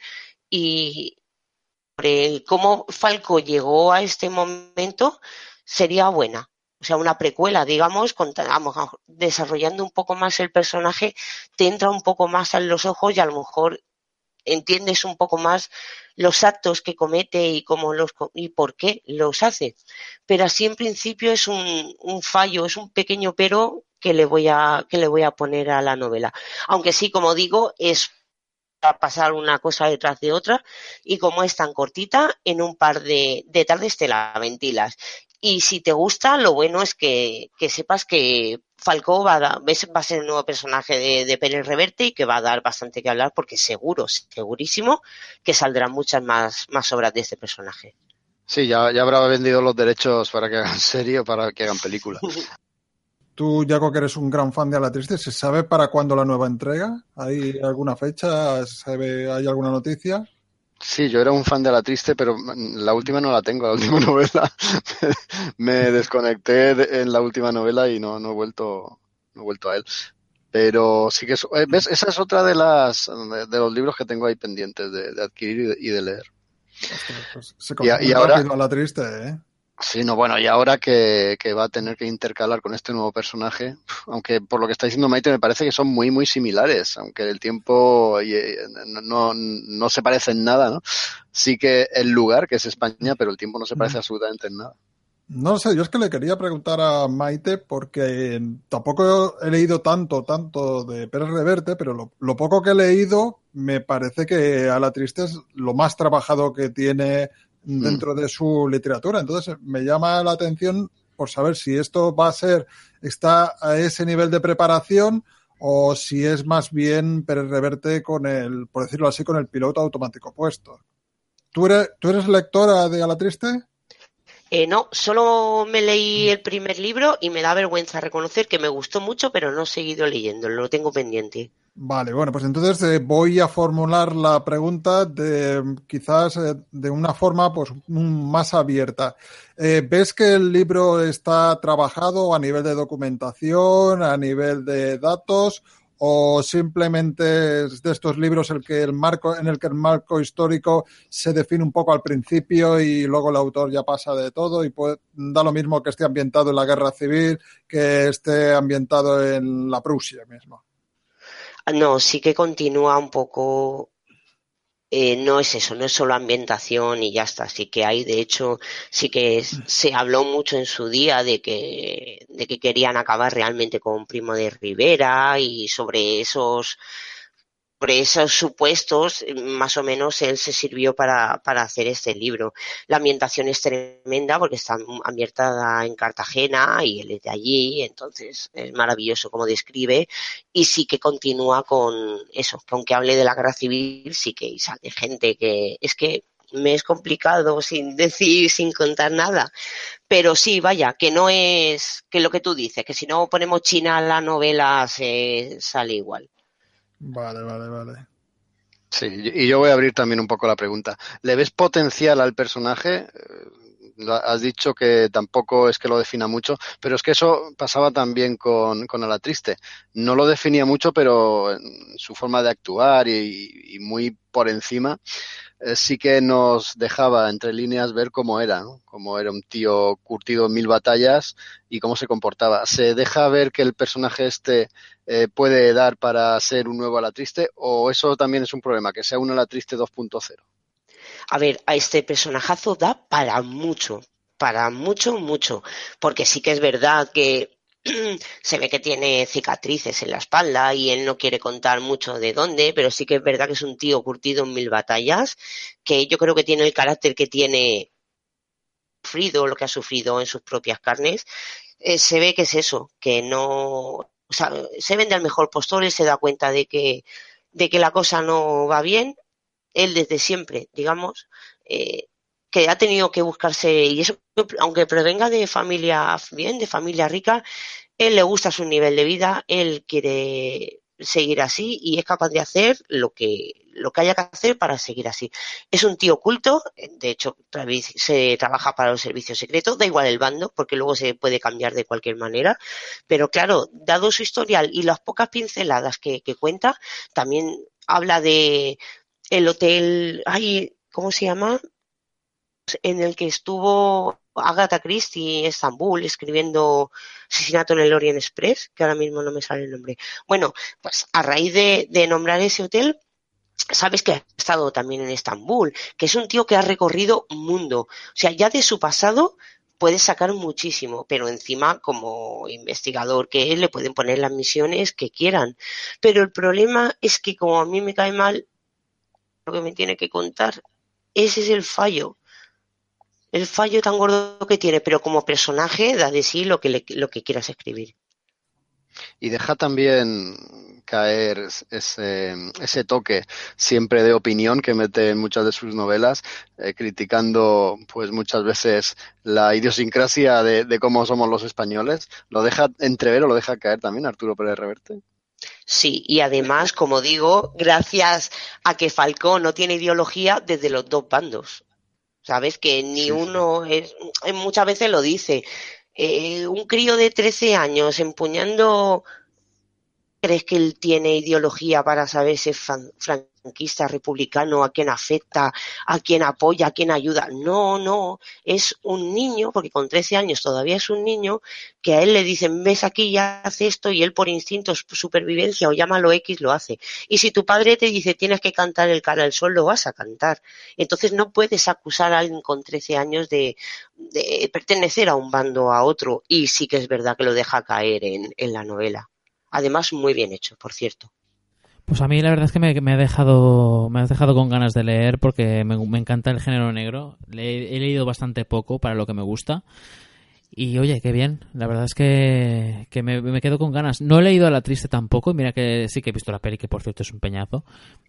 y sobre cómo Falco llegó a este momento sería buena. O sea, una precuela, digamos, desarrollando un poco más el personaje, te entra un poco más en los ojos y a lo mejor entiendes un poco más los actos que comete y cómo los y por qué los hace. Pero así en principio es un, un fallo, es un pequeño pero que le voy a que le voy a poner a la novela. Aunque sí, como digo, es a pasar una cosa detrás de otra y como es tan cortita, en un par de, de tardes te la ventilas. Y si te gusta, lo bueno es que, que sepas que Falcó va a, va a ser el nuevo personaje de, de, Pérez Reverte y que va a dar bastante que hablar porque seguro, segurísimo, que saldrán muchas más, más obras de este personaje. Sí, ya, ya habrá vendido los derechos para que hagan serie o para que hagan película. Tú, Jaco, que eres un gran fan de A la Triste, ¿se sabe para cuándo la nueva entrega? ¿Hay alguna fecha? ¿Sabe, ¿Hay alguna noticia? Sí, yo era un fan de La Triste, pero la última no la tengo, la última novela. me desconecté en la última novela y no, no he vuelto, no he vuelto a él. Pero sí que es, eh, ¿ves? esa es otra de las de los libros que tengo ahí pendientes de, de adquirir y de, leer. Pues se y, y ahora a la triste, ¿eh? Sí, no, bueno, y ahora que, que, va a tener que intercalar con este nuevo personaje, aunque por lo que está diciendo Maite me parece que son muy, muy similares, aunque el tiempo no, no se parece en nada, ¿no? Sí que el lugar, que es España, pero el tiempo no se parece absolutamente en nada. No sé, yo es que le quería preguntar a Maite porque tampoco he leído tanto, tanto de Pérez Reverte, pero lo, lo poco que he leído me parece que a la triste es lo más trabajado que tiene Mm. dentro de su literatura. Entonces, me llama la atención por saber si esto va a ser, está a ese nivel de preparación o si es más bien Pérez Reverte con el, por decirlo así, con el piloto automático puesto. ¿Tú eres, ¿tú eres lectora de A la Triste? Eh, no, solo me leí el primer libro y me da vergüenza reconocer que me gustó mucho, pero no he seguido leyendo, lo tengo pendiente. Vale, bueno, pues entonces eh, voy a formular la pregunta de quizás eh, de una forma pues más abierta. Eh, ¿Ves que el libro está trabajado a nivel de documentación, a nivel de datos, o simplemente es de estos libros el que el marco, en el que el marco histórico se define un poco al principio y luego el autor ya pasa de todo y da lo mismo que esté ambientado en la guerra civil que esté ambientado en la Prusia misma? No, sí que continúa un poco. Eh, no es eso, no es solo ambientación y ya está. Sí que hay, de hecho, sí que se habló mucho en su día de que, de que querían acabar realmente con Primo de Rivera y sobre esos por esos supuestos, más o menos él se sirvió para, para hacer este libro. La ambientación es tremenda porque está ambientada en Cartagena y él es de allí, entonces es maravilloso como describe y sí que continúa con eso, que aunque hable de la guerra civil, sí que sale gente que es que me es complicado sin decir, sin contar nada. Pero sí, vaya, que no es que lo que tú dices, que si no ponemos China la novela se sale igual. Vale, vale, vale. Sí, y yo voy a abrir también un poco la pregunta. ¿Le ves potencial al personaje? Eh, has dicho que tampoco es que lo defina mucho, pero es que eso pasaba también con, con la Triste. No lo definía mucho, pero en su forma de actuar y, muy por encima sí que nos dejaba entre líneas ver cómo era, ¿no? cómo era un tío curtido en mil batallas y cómo se comportaba. ¿Se deja ver que el personaje este eh, puede dar para ser un nuevo a la triste o eso también es un problema, que sea uno a la triste 2.0? A ver, a este personajazo da para mucho, para mucho, mucho, porque sí que es verdad que se ve que tiene cicatrices en la espalda y él no quiere contar mucho de dónde, pero sí que es verdad que es un tío curtido en mil batallas, que yo creo que tiene el carácter que tiene sufrido, lo que ha sufrido en sus propias carnes. Eh, se ve que es eso, que no, se vende al mejor postor, él se da cuenta de que, de que la cosa no va bien, él desde siempre, digamos, eh, que ha tenido que buscarse, y eso, aunque provenga de familia bien, de familia rica, él le gusta su nivel de vida, él quiere seguir así y es capaz de hacer lo que lo que haya que hacer para seguir así. Es un tío oculto, de hecho se trabaja para los servicios secretos, da igual el bando porque luego se puede cambiar de cualquier manera, pero claro, dado su historial y las pocas pinceladas que, que cuenta, también habla de el hotel, ay, ¿cómo se llama? En el que estuvo Agatha Christie Estambul escribiendo Asesinato en el Orient Express, que ahora mismo no me sale el nombre. Bueno, pues a raíz de, nombrar ese hotel, sabes que ha estado también en Estambul, que es un tío que ha recorrido mundo. O sea, ya de su pasado puede sacar muchísimo, pero encima como investigador que es, le pueden poner las misiones que quieran. Pero el problema es que como a mí me cae mal lo que me tiene que contar, ese es el fallo el fallo tan gordo que tiene, pero como personaje da de sí lo que, lo que quieras escribir. Y deja también caer ese, ese toque siempre de opinión que mete en muchas de sus novelas, eh, criticando pues muchas veces la idiosincrasia de, de, cómo somos los españoles. ¿Lo deja entrever o lo deja caer también Arturo Pérez Reverte? Sí, y además, como digo, gracias a que Falcón no tiene ideología desde los dos bandos. ¿Sabes? Que ni uno, es, eh, muchas veces lo dice, eh, un crío de 13 años empuñando, ¿crees que él tiene ideología para saber si es franquista, republicano, a quién afecta, a quién apoya, a quién ayuda? No, no, es un niño, porque con 13 años todavía es un niño, que a él le dicen, ves aquí y hace esto, y él por instinto, supervivencia o llámalo X, lo hace. Y si tu padre te dice, tienes que cantar el cara al sol, lo vas a cantar. Entonces no puedes acusar a alguien con 13 años de, pertenecer a un bando o a otro, y sí que es verdad que lo deja caer en, la novela. Además, muy bien hecho, por cierto. Pues a mí la verdad es que me, ha dejado me has dejado con ganas de leer porque me, encanta el género negro. he leído bastante poco para lo que me gusta Y oye, qué bien. La verdad es que, que me, me, quedo con ganas. No he leído a la triste tampoco. Mira que sí que he visto la peli, que por cierto es un peñazo.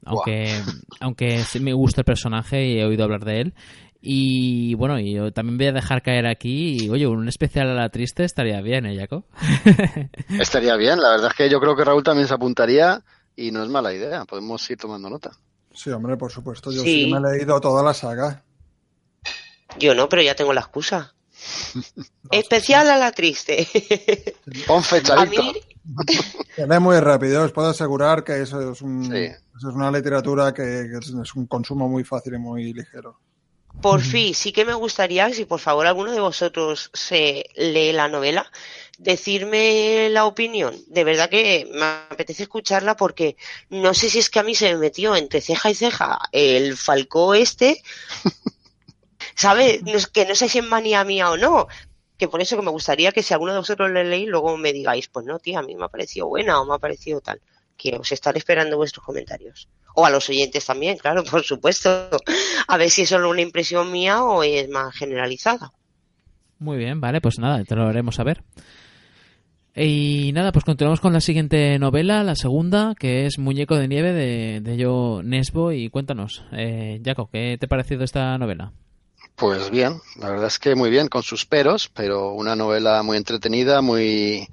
Aunque, aunque sí me gusta el personaje y he oído hablar de él. Y bueno, y yo también voy a dejar caer aquí. Y oye, un especial a la triste estaría bien, ¿eh, Jaco? estaría bien. La verdad es que yo creo que Raúl también se apuntaría y no es mala idea. Podemos ir tomando nota. Sí, hombre, por supuesto. Yo sí, me he leído toda la saga. Yo no, pero ya tengo la excusa. Especial a la triste. Pon fechadito. Ve muy rápido, os puedo asegurar que eso es, un, eso es una literatura que, es, un consumo muy fácil y muy ligero. Por fin, sí que me gustaría, si por favor alguno de vosotros se lee la novela, decirme la opinión. De verdad que me apetece escucharla porque no sé si es que a mí se me metió entre ceja y ceja el falcó este ¿Sabe? que no sé si es manía mía o no. Que por eso que me gustaría que si alguno de vosotros le leí, luego me digáis, pues no, tía, a mí me ha parecido buena o me ha parecido tal. Que os estaré esperando vuestros comentarios. O a los oyentes también, claro, por supuesto. A ver si es solo una impresión mía o es más generalizada. Muy bien, vale, pues nada, te lo haremos a ver. Y nada, pues continuamos con la siguiente novela, la segunda, que es Muñeco de Nieve de, de Yo Nesbo. Y cuéntanos, eh, Jaco, ¿qué te ha parecido esta novela? Pues bien, la verdad es que muy bien, con sus peros, pero una novela muy entretenida, muy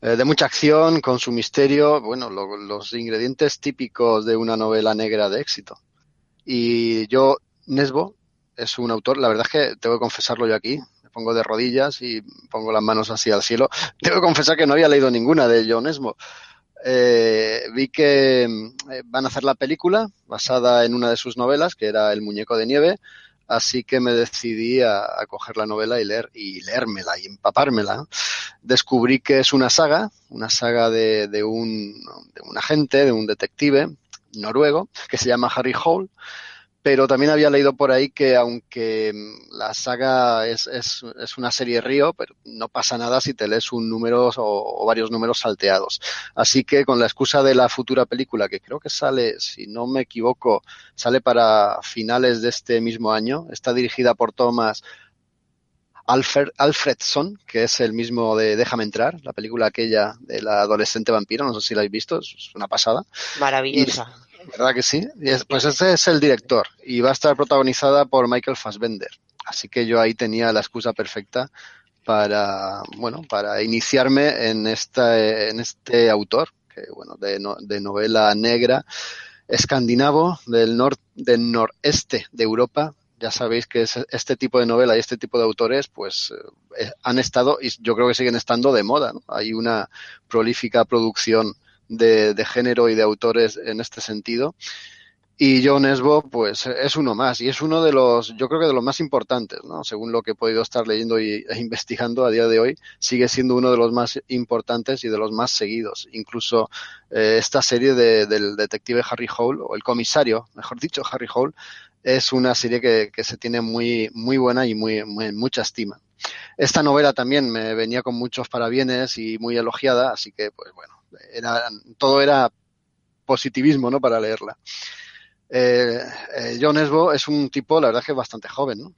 eh, de mucha acción, con su misterio, bueno, los ingredientes típicos de una novela negra de éxito. Y yo, Nesbo, es un autor, la verdad es que tengo que confesarlo yo aquí, pongo de rodillas y pongo las manos así al cielo. Que confesar que no había leído ninguna de John Nesbo. Eh, vi que eh, van a hacer la película basada en una de sus novelas, que era El muñeco de nieve, Así que me decidí a, coger la novela y leer y leérmela y empapármela. Descubrí que es una saga, una saga de, de, un, de un agente, de un detective noruego que se llama Harry Hole pero también había leído por ahí que aunque mm, la saga es, es, es, una serie río, pero no pasa nada si te lees un número o, varios números salteados. Así que con la excusa de la futura película, que creo que sale, si no me equivoco, sale para finales de este mismo año, está dirigida por Thomas Alfred, Alfredson, que es el mismo de Déjame entrar, la película aquella de la adolescente vampiro, no sé si la habéis visto, es una pasada. Maravillosa. ¿Verdad que sí? Pues ese es el director y va a estar protagonizada por Michael Fassbender. Así que yo ahí tenía la excusa perfecta para, bueno, para iniciarme en, esta, en este autor, que bueno, de, de novela negra, escandinavo del, nor, del noreste de Europa. Ya sabéis que este tipo de novela y este tipo de autores, pues eh, han estado y yo creo que siguen estando de moda. Hay una prolífica producción de, género y de autores en este sentido. Y John Esbo, pues es uno más y es uno de los, yo creo que de los más importantes, ¿no? Según lo que he podido estar leyendo e investigando a día de hoy, sigue siendo uno de los más importantes y de los más seguidos. Incluso eh, esta serie del detective Harry Hole, o el comisario, mejor dicho, Harry Hole, es una serie que, que se tiene muy, muy buena y muy, muy, mucha estima. Esta novela también me venía con muchos parabienes y muy elogiada, así que, pues bueno, era, todo era positivismo, ¿no? Para leerla. Eh, eh, John Esbo es un tipo, la verdad que bastante joven, ¿no?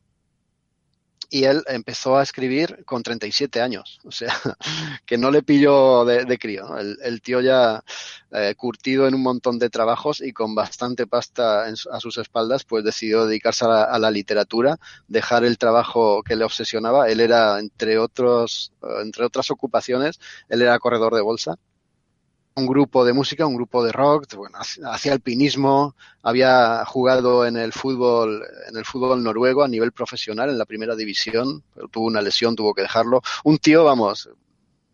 Y él empezó a escribir con 37 años, o sea, que no le pilló de, crío. El, tío ya eh, curtido en un montón de trabajos y con bastante pasta a sus espaldas, pues decidió dedicarse a la, literatura, dejar el trabajo que le obsesionaba. Él era, entre otros, entre otras ocupaciones, él era corredor de bolsa un grupo de música, un grupo de rock, bueno, hacía alpinismo, había jugado en el fútbol, en el fútbol noruego a nivel profesional en la primera división, pero tuvo una lesión, tuvo que dejarlo. Un tío, vamos,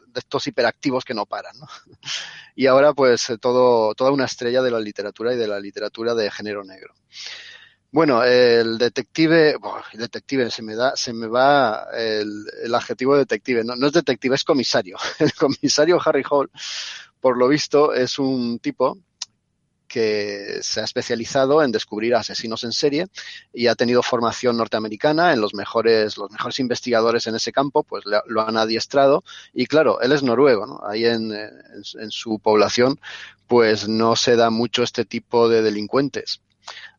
de estos hiperactivos que no paran, ¿no? Y ahora, pues, todo, toda una estrella de la literatura y de la literatura de género negro. Bueno, el detective, el detective, se me da, se me va el, adjetivo de detective, no, no, es detective, es comisario. El comisario Harry Hall, por lo visto, es un tipo que se ha especializado en descubrir asesinos en serie y ha tenido formación norteamericana en los mejores los mejores investigadores en ese campo pues lo han adiestrado y claro él es noruego ¿no? ahí en, en, su población pues no se da mucho este tipo de delincuentes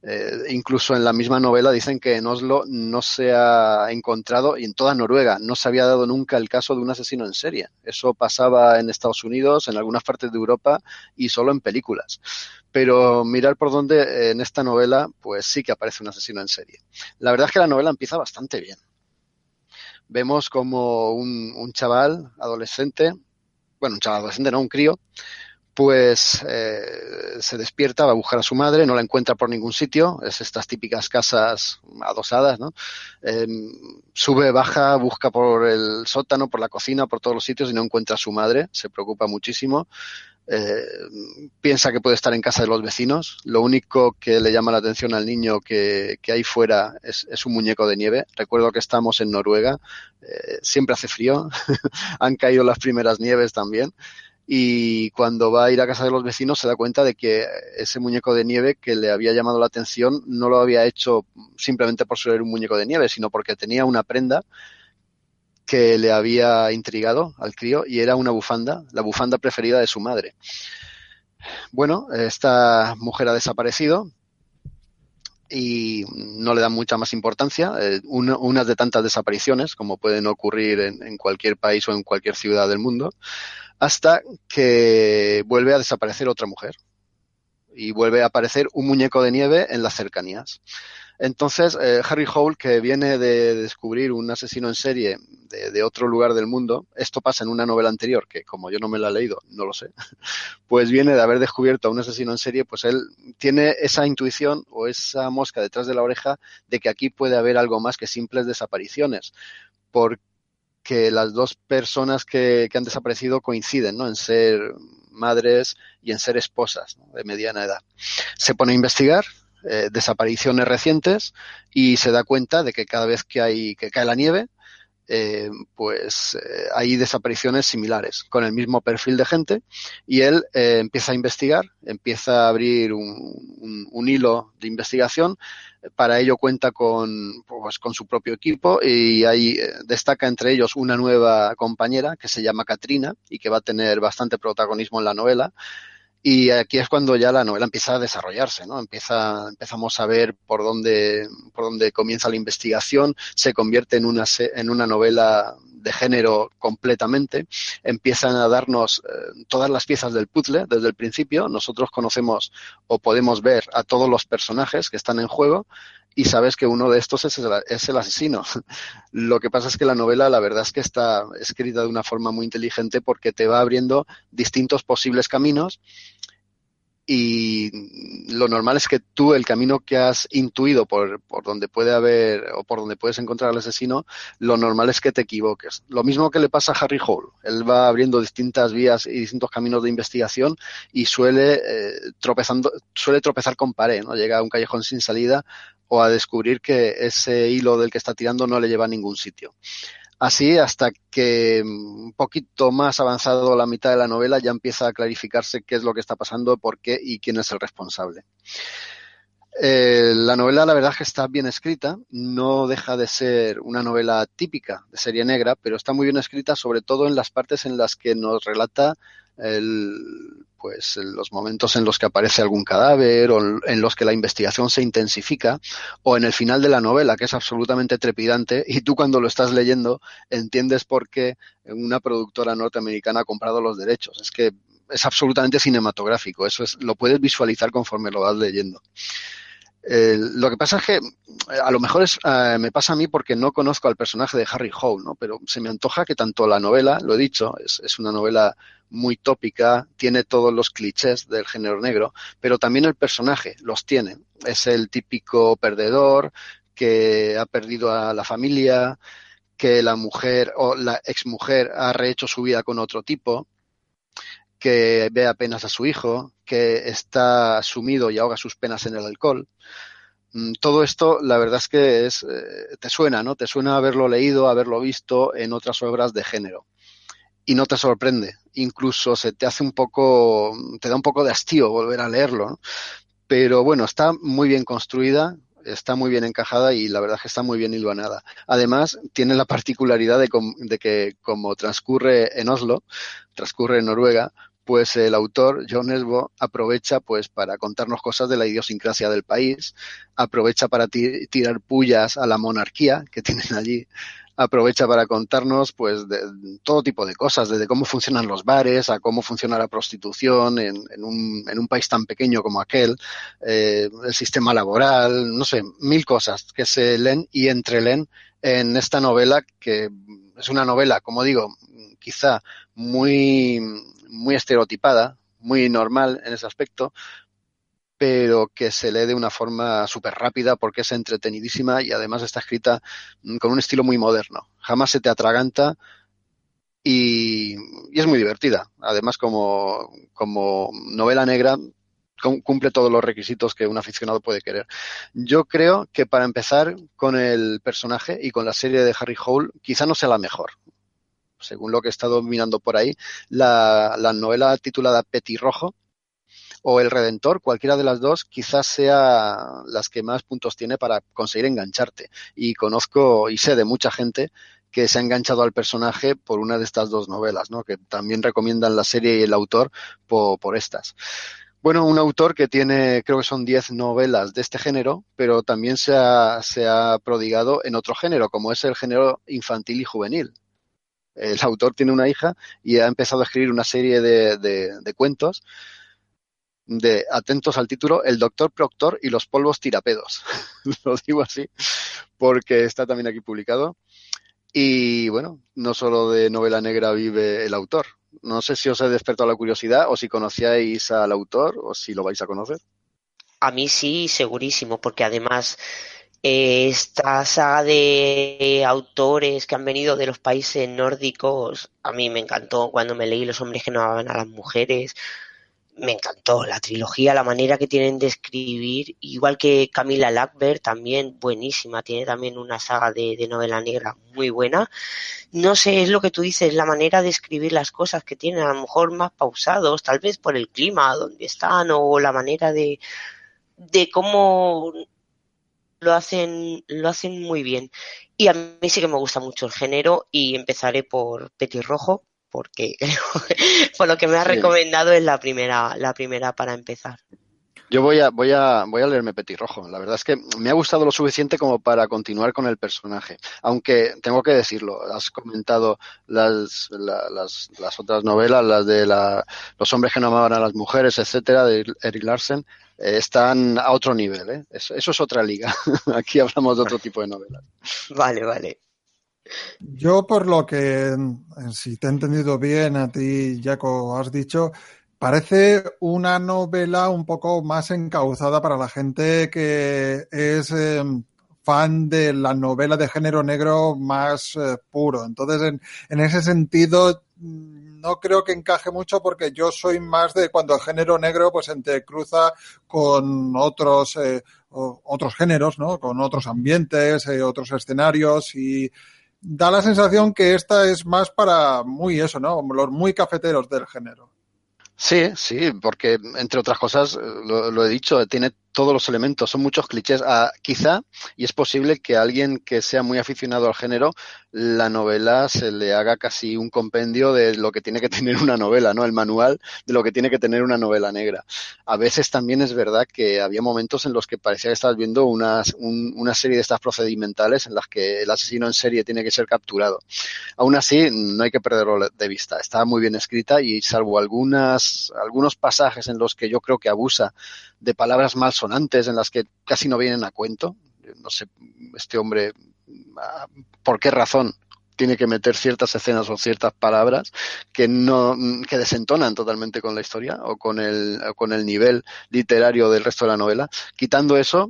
Eh, incluso en la misma novela dicen que en Oslo no se ha encontrado, y en toda Noruega, no se había dado nunca el caso de un asesino en serie. Eso pasaba en Estados Unidos, en algunas partes de Europa y solo en películas. Pero mirar por dónde en esta novela, pues sí que aparece un asesino en serie. La verdad es que la novela empieza bastante bien. Vemos como un, un chaval adolescente, bueno, un chaval adolescente, no, un crío, pues se despierta, va a buscar a su madre, no la encuentra por ningún sitio, es estas típicas casas adosadas, ¿no? Eh, sube, baja, busca por el sótano, por la cocina, por todos los sitios y no encuentra a su madre, se preocupa muchísimo. Eh, piensa que puede estar en casa de los vecinos. Lo único que le llama la atención al niño que, que hay fuera es, es, un muñeco de nieve. Recuerdo que estamos en Noruega, eh, siempre hace frío, han caído las primeras nieves también y cuando va a ir a casa de los vecinos se da cuenta de que ese muñeco de nieve que le había llamado la atención no lo había hecho simplemente por ser un muñeco de nieve, sino porque tenía una prenda que le había intrigado al crío y era una bufanda, la bufanda preferida de su madre. Bueno, esta mujer ha desaparecido y no le dan mucha más importancia. Eh, una, unas de tantas desapariciones, como pueden ocurrir en cualquier país o en cualquier ciudad del mundo hasta que vuelve a desaparecer otra mujer y vuelve a aparecer un muñeco de nieve en las cercanías. Entonces, eh, Harry Hole, que viene de descubrir un asesino en serie de, otro lugar del mundo, esto pasa en una novela anterior, que como yo no me la he leído, no lo sé, pues viene de haber descubierto a un asesino en serie, pues él tiene esa intuición o esa mosca detrás de la oreja de que aquí puede haber algo más que simples desapariciones. Porque que las dos personas que, que han desaparecido coinciden ¿no? en ser madres y en ser esposas de mediana edad. Se pone a investigar eh, desapariciones recientes y se da cuenta de que cada vez que hay que cae la nieve eh, pues eh, hay desapariciones similares con el mismo perfil de gente y él eh, empieza a investigar, empieza a abrir un, un, hilo de investigación. Para ello cuenta con, pues, con su propio equipo y ahí destaca entre ellos una nueva compañera que se llama Katrina y que va a tener bastante protagonismo en la novela. Y aquí es cuando ya la novela empieza a desarrollarse, ¿no? Empieza, empezamos a ver por dónde, por dónde comienza la investigación, se convierte en una, en una novela de género completamente, empiezan a darnos eh, todas las piezas del puzzle desde el principio, nosotros conocemos o podemos ver a todos los personajes que están en juego y sabes que uno de estos es es el, asesino. Lo que pasa es que la novela, la verdad es que está escrita de una forma muy inteligente porque te va abriendo distintos posibles caminos y lo normal es que tú el camino que has intuido por, por donde puede haber o por donde puedes encontrar al asesino, lo normal es que te equivoques. Lo mismo que le pasa a Harry Hole. Él va abriendo distintas vías y distintos caminos de investigación y suele eh, tropezando, suele tropezar con pared, ¿no? Llega a un callejón sin salida o a descubrir que ese hilo del que está tirando no le lleva a ningún sitio. Así hasta que un poquito más avanzado la mitad de la novela ya empieza a clarificarse qué es lo que está pasando, por qué y quién es el responsable. Eh, la novela, la verdad es que está bien escrita, no deja de ser una novela típica de serie negra, pero está muy bien escrita, sobre todo en las partes en las que nos relata el, pues los momentos en los que aparece algún cadáver o en los que la investigación se intensifica o en el final de la novela que es absolutamente trepidante y tú cuando lo estás leyendo entiendes por qué una productora norteamericana ha comprado los derechos. Es que es absolutamente cinematográfico, eso es, lo puedes visualizar conforme lo vas leyendo. Eh, lo que pasa es que a lo mejor es, eh, me pasa a mí porque no conozco al personaje de Harry Howe, ¿no? Pero se me antoja que tanto la novela, lo he dicho, es, es una novela muy tópica, tiene todos los clichés del género negro, pero también el personaje los tiene. Es el típico perdedor que ha perdido a la familia, que la mujer o la exmujer ha rehecho su vida con otro tipo, que ve apenas a su hijo, que está sumido y ahoga sus penas en el alcohol. Todo esto, la verdad es que es, eh, te suena, ¿no? Te suena haberlo leído, haberlo visto en otras obras de género. Y no te sorprende. Incluso se te hace un poco, te da un poco de hastío volver a leerlo. Pero bueno, está muy bien construida, está muy bien encajada y la verdad es que está muy bien hilvanada. Además, tiene la particularidad de, que como transcurre en Oslo, transcurre en Noruega, pues el autor, John Esbo, aprovecha pues para contarnos cosas de la idiosincrasia del país, aprovecha para tirar pullas a la monarquía que tienen allí, aprovecha para contarnos pues de, todo tipo de cosas, desde cómo funcionan los bares a cómo funciona la prostitución en, un, país tan pequeño como aquel, eh, el sistema laboral, no sé, mil cosas que se leen y entreleen en esta novela que es una novela, como digo, quizá muy, muy estereotipada, muy normal en ese aspecto, pero que se lee de una forma súper rápida porque es entretenidísima y además está escrita con un estilo muy moderno. Jamás se te atraganta y, y es muy divertida. Además, como, como novela negra, cumple todos los requisitos que un aficionado puede querer. Yo creo que para empezar con el personaje y con la serie de Harry Hole, quizá no sea la mejor. Según lo que he estado mirando por ahí, la, la novela titulada Petirrojo o El Redentor, cualquiera de las dos, quizás sea las que más puntos tiene para conseguir engancharte. Y conozco y sé de mucha gente que se ha enganchado al personaje por una de estas dos novelas, ¿no? que también recomiendan la serie y el autor por, por estas. Bueno, un autor que tiene, creo que son 10 novelas de este género, pero también se ha, se ha prodigado en otro género, como es el género infantil y juvenil. El autor tiene una hija y ha empezado a escribir una serie de, de, cuentos de, atentos al título, El Doctor Proctor y los polvos tirapedos. Lo digo así porque está también aquí publicado. Y bueno, no solo de novela negra vive el autor. No sé si os he despertado la curiosidad o si conocíais al autor o si lo vais a conocer. A mí sí, segurísimo, porque además esta saga de autores que han venido de los países nórdicos, a mí me encantó. Cuando me leí Los hombres que no amaban a las mujeres, me encantó. La trilogía, la manera que tienen de escribir, igual que Camila Lackberg, también buenísima, tiene también una saga de, de, novela negra muy buena. No sé, es lo que tú dices, la manera de escribir las cosas que tienen, a lo mejor más pausados, tal vez por el clima donde están o la manera de, de cómo lo hacen, lo hacen muy bien. Y a mí sí que me gusta mucho el género y empezaré por Petirrojo, porque por lo que me ha recomendado es la primera, la primera para empezar. Yo voy a, voy a, voy a leerme Petirrojo. La verdad es que me ha gustado lo suficiente como para continuar con el personaje. Aunque tengo que decirlo, has comentado las, la, las, las otras novelas, las de la, los hombres que no amaban a las mujeres, etcétera, de Eric Larsen, eh, están a otro nivel. ¿eh? Eso, eso es otra liga. Aquí hablamos de otro tipo de novelas. Vale, vale. Yo, por lo que, si te he entendido bien, a ti, Jaco, has dicho, parece una novela un poco más encauzada para la gente que es eh, fan de la novela de género negro más eh, puro. Entonces, en, ese sentido, no creo que encaje mucho porque yo soy más de cuando el género negro pues entrecruza con otros, eh, otros géneros, ¿no? Con otros ambientes, otros escenarios y da la sensación que esta es más para muy eso, ¿no? Los muy cafeteros del género. Sí, sí, porque entre otras cosas, lo, lo he dicho, tiene todos los elementos, son muchos clichés. Ah, quizá, y es posible que a alguien que sea muy aficionado al género, la novela se le haga casi un compendio de lo que tiene que tener una novela, ¿no? El manual de lo que tiene que tener una novela negra. A veces también es verdad que había momentos en los que parecía que estabas viendo una, un, una serie de estas procedimentales en las que el asesino en serie tiene que ser capturado. Aún así, no hay que perderlo de vista. Está muy bien escrita y salvo algunas, algunos pasajes en los que yo creo que abusa de palabras mal sonantes en las que casi no vienen a cuento. No sé, este hombre, ¿por qué razón tiene que meter ciertas escenas o ciertas palabras que no que desentonan totalmente con la historia o con el o con el nivel literario del resto de la novela. Quitando eso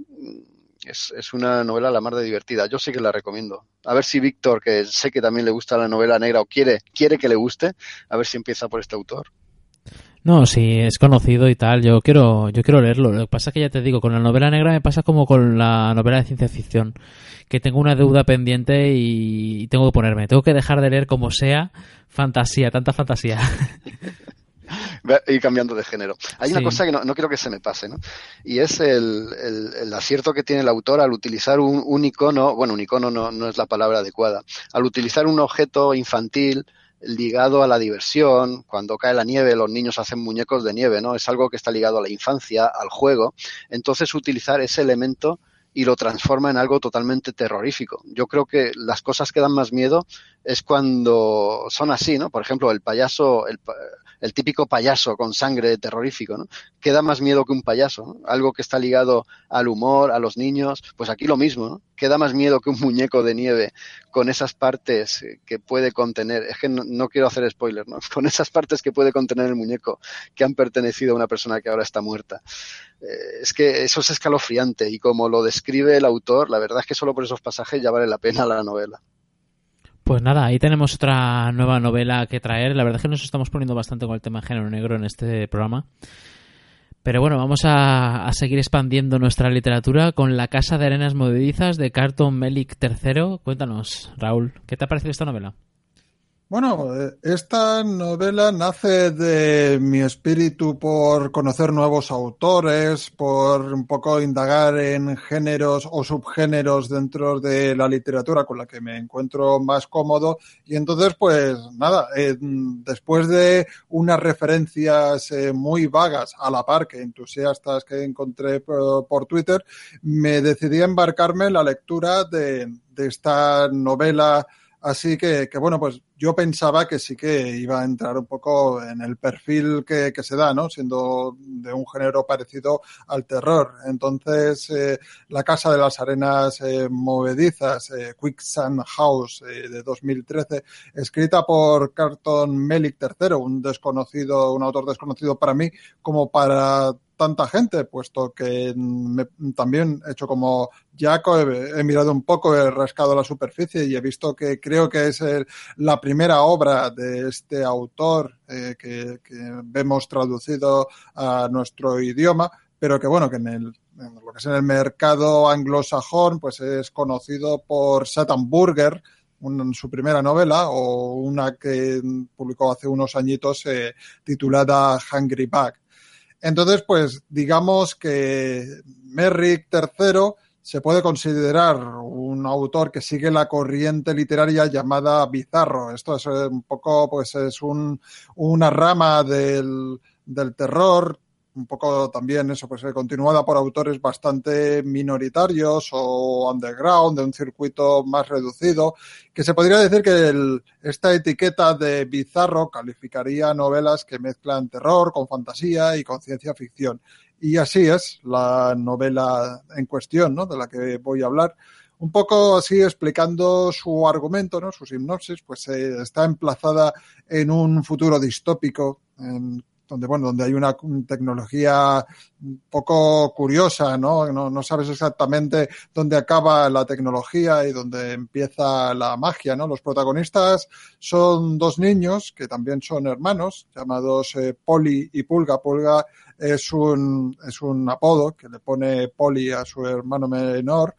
es, es, una novela la mar de divertida. Yo sí que la recomiendo. A ver si Víctor que sé que también le gusta la novela negra o quiere quiere que le guste a ver si empieza por este autor no, sí, es conocido y tal. Yo quiero, yo quiero leerlo. Lo que pasa es que ya te digo, con la novela negra me pasa como con la novela de ciencia ficción, que tengo una deuda pendiente y tengo que ponerme. Tengo que dejar de leer como sea fantasía, tanta fantasía. y cambiando de género. Hay sí. una cosa que no, no, quiero que se me pase, ¿no? Y es el, el, el acierto que tiene el autor al utilizar un, un icono, bueno, un icono no, no, es la palabra adecuada, al utilizar un objeto infantil ligado a la diversión. Cuando cae la nieve, los niños hacen muñecos de nieve, ¿no? Es algo que está ligado a la infancia, al juego. Entonces, utilizar ese elemento y lo transforma en algo totalmente terrorífico. Yo creo que las cosas que dan más miedo es cuando son así, ¿no? Por ejemplo, el payaso, el, el típico payaso con sangre terrorífico, ¿no? Que da más miedo que un payaso. Algo que está ligado al humor, a los niños, pues aquí lo mismo, ¿no? Que da más miedo que un muñeco de nieve con esas partes que puede contener, es que no, no quiero hacer spoiler, ¿no? Con esas partes que puede contener el muñeco que han pertenecido a una persona que ahora está muerta. Eh, es que eso es escalofriante y como lo describe el autor, la verdad es que solo por esos pasajes ya vale la pena la novela. Pues nada, ahí tenemos otra nueva novela que traer. La verdad es que nos estamos poniendo bastante con el tema género negro en este programa. Pero bueno, vamos a, seguir expandiendo nuestra literatura con La Casa de Arenas Movedizas de Carton Melik III. Cuéntanos, Raúl, ¿qué te ha parecido esta novela? Bueno, esta novela nace de mi espíritu por conocer nuevos autores, por un poco indagar en géneros o subgéneros dentro de la literatura con la que me encuentro más cómodo. Y entonces, pues nada, eh, después de unas referencias eh, muy vagas a la par que entusiastas que encontré por, Twitter, me decidí a embarcarme en la lectura de esta novela Así que, que, bueno, pues yo pensaba que sí que iba a entrar un poco en el perfil que, que se da, ¿no? Siendo de un género parecido al terror. Entonces, eh, La Casa de las Arenas eh, Movedizas, eh, Quicksand House eh, de 2013, escrita por Carton Melik III, un desconocido, un autor desconocido para mí, como para tanta gente, puesto que me, también he hecho como Jaco, he, he, mirado un poco, he rascado la superficie y he visto que creo que es el, la primera obra de este autor eh, que, vemos traducido a nuestro idioma, pero que bueno, que en el lo que es en el mercado anglosajón, pues es conocido por Satan Burger, su primera novela o una que publicó hace unos añitos eh, titulada Hungry Back. Entonces, pues digamos que Merrick III se puede considerar un autor que sigue la corriente literaria llamada bizarro. Esto es un poco, pues es un, una rama del, del terror, un poco también eso, pues continuada por autores bastante minoritarios o underground, de un circuito más reducido, que se podría decir que el, esta etiqueta de bizarro calificaría novelas que mezclan terror con fantasía y con ciencia ficción. Y así es la novela en cuestión, ¿no? De la que voy a hablar. Un poco así explicando su argumento, ¿no? Su sinopsis, pues eh, está emplazada en un futuro distópico en donde bueno, donde hay una tecnología un poco curiosa, ¿no? ¿no? No sabes exactamente dónde acaba la tecnología y dónde empieza la magia, ¿no? Los protagonistas son dos niños que también son hermanos, llamados eh, Poli y Pulga. Pulga es un, es un apodo que le pone Poli a su hermano menor.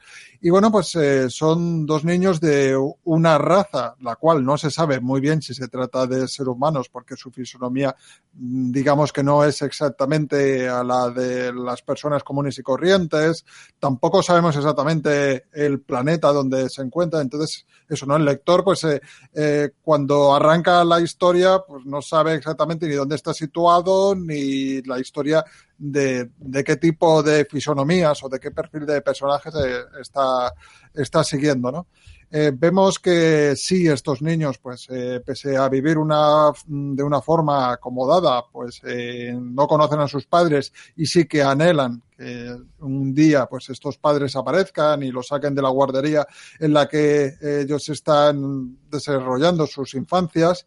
Y bueno, pues eh, son dos niños de una raza, la cual no se sabe muy bien si se trata de ser humanos, porque su fisonomía, digamos que no es exactamente a la de las personas comunes y corrientes. Tampoco sabemos exactamente el planeta donde se encuentra. Entonces, eso, ¿no? El lector, pues, eh, eh, cuando arranca la historia, pues no sabe exactamente ni dónde está situado, ni la historia de, de, qué tipo de fisonomías o de qué perfil de personajes eh, está, está siguiendo, ¿no? Eh, vemos que sí, estos niños, pues, eh, pese a vivir una, de una forma acomodada, pues, no conocen a sus padres y sí que anhelan que un día, pues, estos padres aparezcan y los saquen de la guardería en la que ellos están desarrollando sus infancias.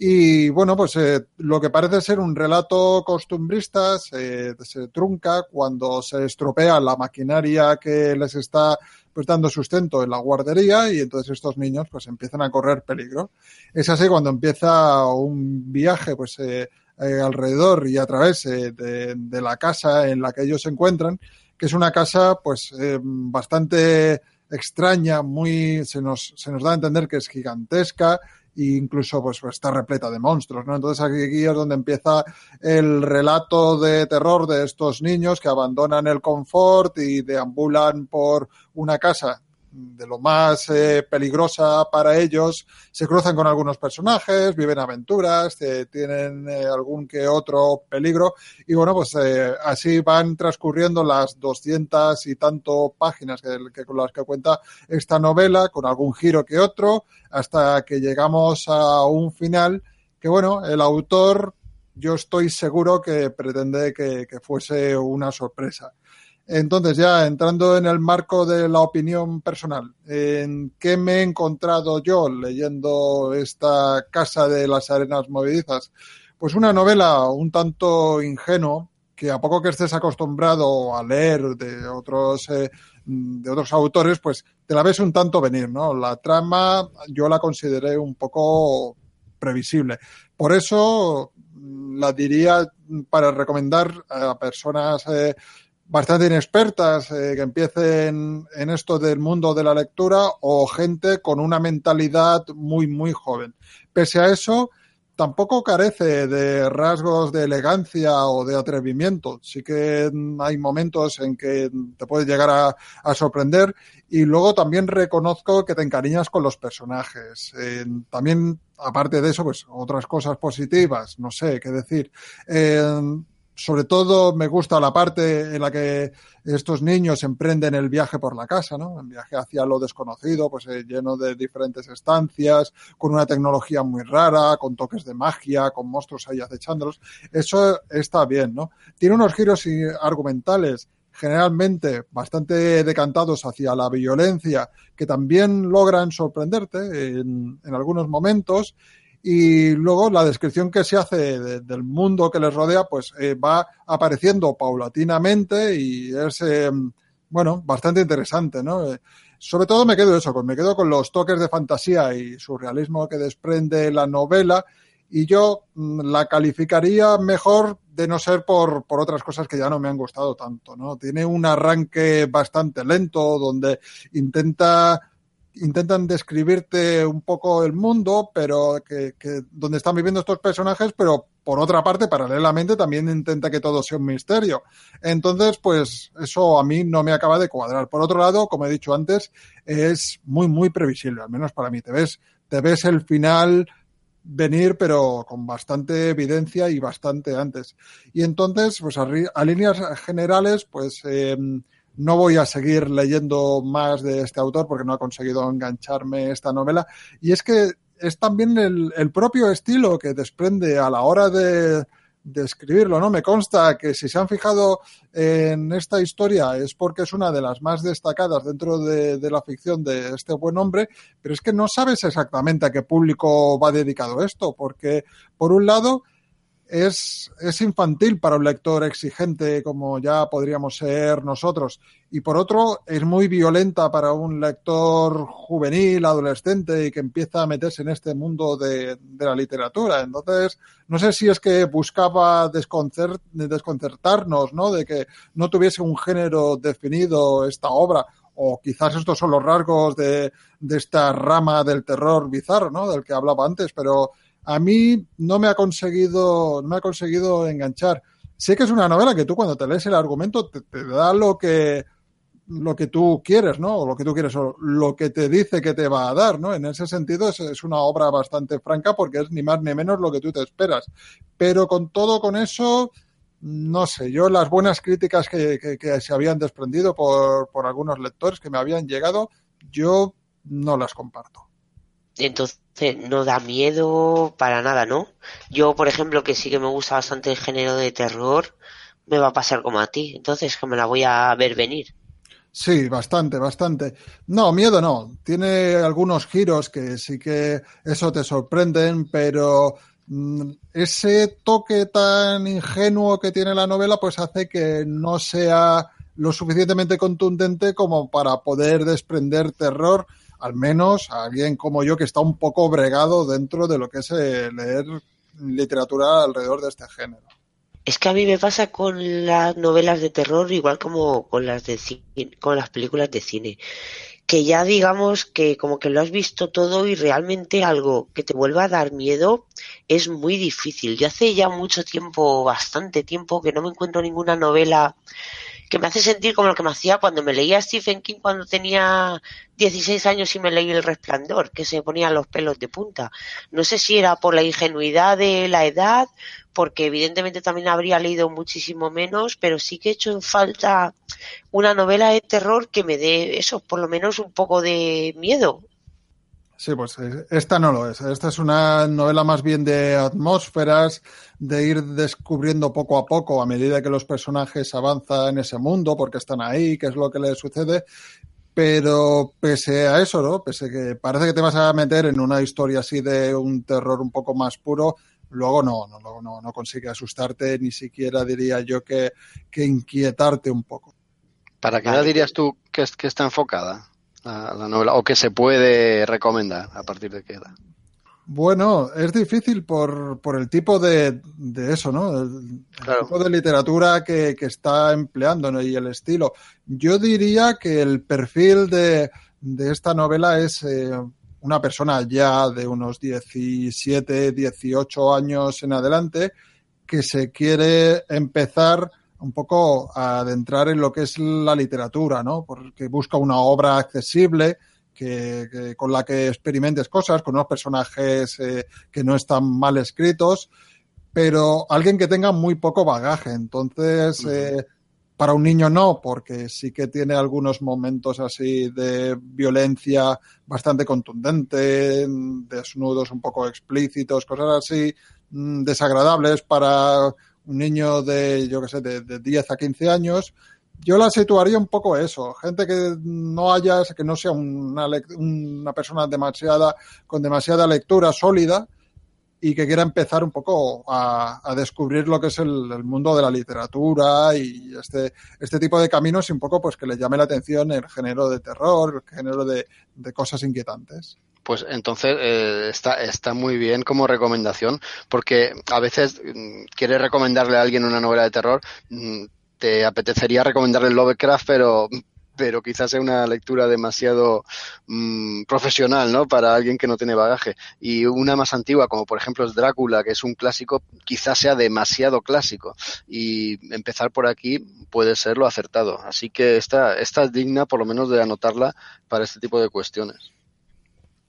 Y bueno, pues eh, lo que parece ser un relato costumbrista se, se, trunca cuando se estropea la maquinaria que les está pues dando sustento en la guardería y entonces estos niños pues empiezan a correr peligro. Es así cuando empieza un viaje pues eh, eh, alrededor y a través eh, de, de, la casa en la que ellos se encuentran, que es una casa pues bastante extraña, muy se nos, se nos da a entender que es gigantesca, e incluso pues, pues, está repleta de monstruos, ¿no? Entonces aquí es donde empieza el relato de terror de estos niños que abandonan el confort y deambulan por una casa de lo más eh, peligrosa para ellos, se cruzan con algunos personajes, viven aventuras, eh, tienen eh, algún que otro peligro y bueno, pues eh, así van transcurriendo las doscientas y tanto páginas que, que con las que cuenta esta novela, con algún giro que otro, hasta que llegamos a un final que bueno, el autor yo estoy seguro que pretende que, que fuese una sorpresa. Entonces, ya entrando en el marco de la opinión personal, ¿en qué me he encontrado yo leyendo esta Casa de las Arenas Movedizas? Pues una novela un tanto ingenuo, que a poco que estés acostumbrado a leer de otros, eh, de otros autores, pues te la ves un tanto venir, ¿no? La trama yo la consideré un poco previsible. Por eso la diría para recomendar a personas eh, bastante inexpertas eh, que empiecen en esto del mundo de la lectura o gente con una mentalidad muy, muy joven. Pese a eso, tampoco carece de rasgos de elegancia o de atrevimiento. Sí que hay momentos en que te puedes llegar a, a sorprender y luego también reconozco que te encariñas con los personajes. Eh, también, aparte de eso, pues otras cosas positivas, no sé qué decir. Eh, sobre todo me gusta la parte en la que estos niños emprenden el viaje por la casa, ¿no? El viaje hacia lo desconocido, pues eh, lleno de diferentes estancias, con una tecnología muy rara, con toques de magia, con monstruos ahí acechándolos. Eso está bien, ¿no? Tiene unos giros argumentales generalmente bastante decantados hacia la violencia, que también logran sorprenderte en, en algunos momentos y luego la descripción que se hace de, del mundo que les rodea pues eh, va apareciendo paulatinamente y es eh, bueno bastante interesante no eh, sobre todo me quedo eso me quedo con los toques de fantasía y surrealismo que desprende la novela y yo mm, la calificaría mejor de no ser por, por otras cosas que ya no me han gustado tanto, ¿no? Tiene un arranque bastante lento donde intenta intentan describirte un poco el mundo, pero que, donde están viviendo estos personajes, pero por otra parte, paralelamente, también intenta que todo sea un misterio. Entonces, pues eso a mí no me acaba de cuadrar. Por otro lado, como he dicho antes, es muy, muy previsible, al menos para mí. Te ves, te ves el final venir, pero con bastante evidencia y bastante antes. Y entonces, pues a, a líneas generales, pues eh, no voy a seguir leyendo más de este autor porque no ha conseguido engancharme esta novela. Y es que es también el, propio estilo que desprende a la hora de, de, escribirlo, ¿no? Me consta que si se han fijado en esta historia es porque es una de las más destacadas dentro de, de, la ficción de este buen hombre, pero es que no sabes exactamente a qué público va dedicado esto, porque por un lado es, es infantil para un lector exigente como ya podríamos ser nosotros. Y por otro, es muy violenta para un lector juvenil, adolescente y que empieza a meterse en este mundo de, de la literatura. Entonces, no sé si es que buscaba desconcert, desconcertarnos, ¿no? De que no tuviese un género definido esta obra o quizás estos son los rasgos de, de esta rama del terror bizarro, ¿no? Del que hablaba antes, pero a mí no me ha conseguido, no me ha conseguido enganchar. Sé que es una novela que tú cuando te lees el argumento te, te da lo que, lo que tú quieres, ¿no? O lo que tú quieres, o lo que te dice que te va a dar, ¿no? En ese sentido es, una obra bastante franca porque es ni más ni menos lo que tú te esperas. Pero con todo con eso, no sé, yo las buenas críticas que, que, que se habían desprendido por, por algunos lectores que me habían llegado, yo no las comparto. Entonces no da miedo para nada, ¿no? Yo, por ejemplo, que sí que me gusta bastante el género de terror, me va a pasar como a ti. Entonces, que me la voy a ver venir. Sí, bastante, bastante. No, miedo no. Tiene algunos giros que sí que eso te sorprenden, pero mmm, ese toque tan ingenuo que tiene la novela, pues hace que no sea lo suficientemente contundente como para poder desprender terror al menos a alguien como yo que está un poco bregado dentro de lo que es eh, leer literatura alrededor de este género. Es que a mí me pasa con las novelas de terror igual como con las de cine, con las películas de cine, que ya digamos que como que lo has visto todo y realmente algo que te vuelva a dar miedo es muy difícil. Yo hace ya mucho tiempo, bastante tiempo que no me encuentro ninguna novela que me hace sentir como lo que me hacía cuando me leía Stephen King cuando tenía 16 años y me leí El Resplandor, que se ponían los pelos de punta. No sé si era por la ingenuidad de la edad, porque evidentemente también habría leído muchísimo menos, pero sí que he hecho en falta una novela de terror que me dé eso, por lo menos un poco de miedo. Sí, pues eh, esta no lo es. Esta es una novela más bien de atmósferas, de ir descubriendo poco a poco a medida que los personajes avanzan en ese mundo, porque están ahí, qué es lo que les sucede. Pero pese a eso, ¿no? Pese a que parece que te vas a meter en una historia así de un terror un poco más puro, luego no, no, no, no consigue asustarte, ni siquiera diría yo que, que inquietarte un poco. ¿Para qué la dirías tú que, que está enfocada? la, novela o que se puede recomendar a partir de qué edad? Bueno, es difícil por, por el tipo de, de eso, ¿no? El, tipo de literatura que, que está empleando y el estilo. Yo diría que el perfil de, de esta novela es eh, una persona ya de unos 17, 18 años en adelante que se quiere empezar un poco a adentrar en lo que es la literatura, ¿no? Porque busca una obra accesible, que, con la que experimentes cosas, con unos personajes eh, que no están mal escritos, pero alguien que tenga muy poco bagaje. Entonces, eh, para un niño no, porque sí que tiene algunos momentos así de violencia bastante contundente, desnudos un poco explícitos, cosas así mm, desagradables para un niño de, yo qué sé, de, de 10 a 15 años, yo la situaría un poco eso, gente que no haya, que no sea una, una persona demasiada, con demasiada lectura sólida y que quiera empezar un poco a, a descubrir lo que es el, mundo de la literatura y este, este tipo de caminos y un poco pues que le llame la atención el género de terror, el género de, de cosas inquietantes. Pues entonces eh, está, está muy bien como recomendación, porque a veces mm, quieres recomendarle a alguien una novela de terror, mm, te apetecería recomendarle Lovecraft, pero pero quizás sea una lectura demasiado mmm, profesional, ¿no? Para alguien que no tiene bagaje. Y una más antigua, como por ejemplo es Drácula, que es un clásico, quizás sea demasiado clásico. Y empezar por aquí puede ser lo acertado. Así que esta, esta es digna, por lo menos, de anotarla para este tipo de cuestiones.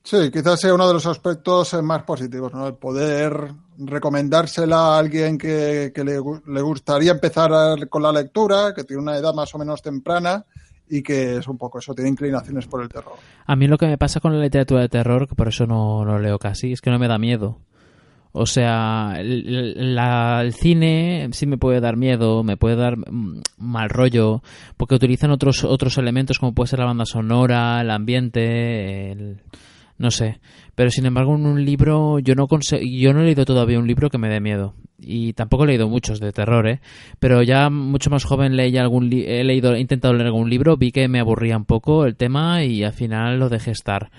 Sí, quizás sea uno de los aspectos más positivos, ¿no? El poder recomendársela a alguien que, que le, le, gustaría empezar con la lectura, que tiene una edad más o menos temprana y que es un poco eso, tiene inclinaciones por el terror. A mí lo que me pasa con la literatura de terror, que por eso no lo leo casi, es que no me da miedo. O sea, el, la, el, cine sí me puede dar miedo, me puede dar mal rollo, porque utilizan otros otros elementos como puede ser la banda sonora, el ambiente, el no sé. Pero sin embargo, en un libro, yo no, yo no he leído todavía un libro que me dé miedo. Y tampoco he leído muchos de terror, ¿eh? Pero ya mucho más joven leí algún he leído, he intentado leer algún libro, vi que me aburría un poco el tema y al final lo dejé estar.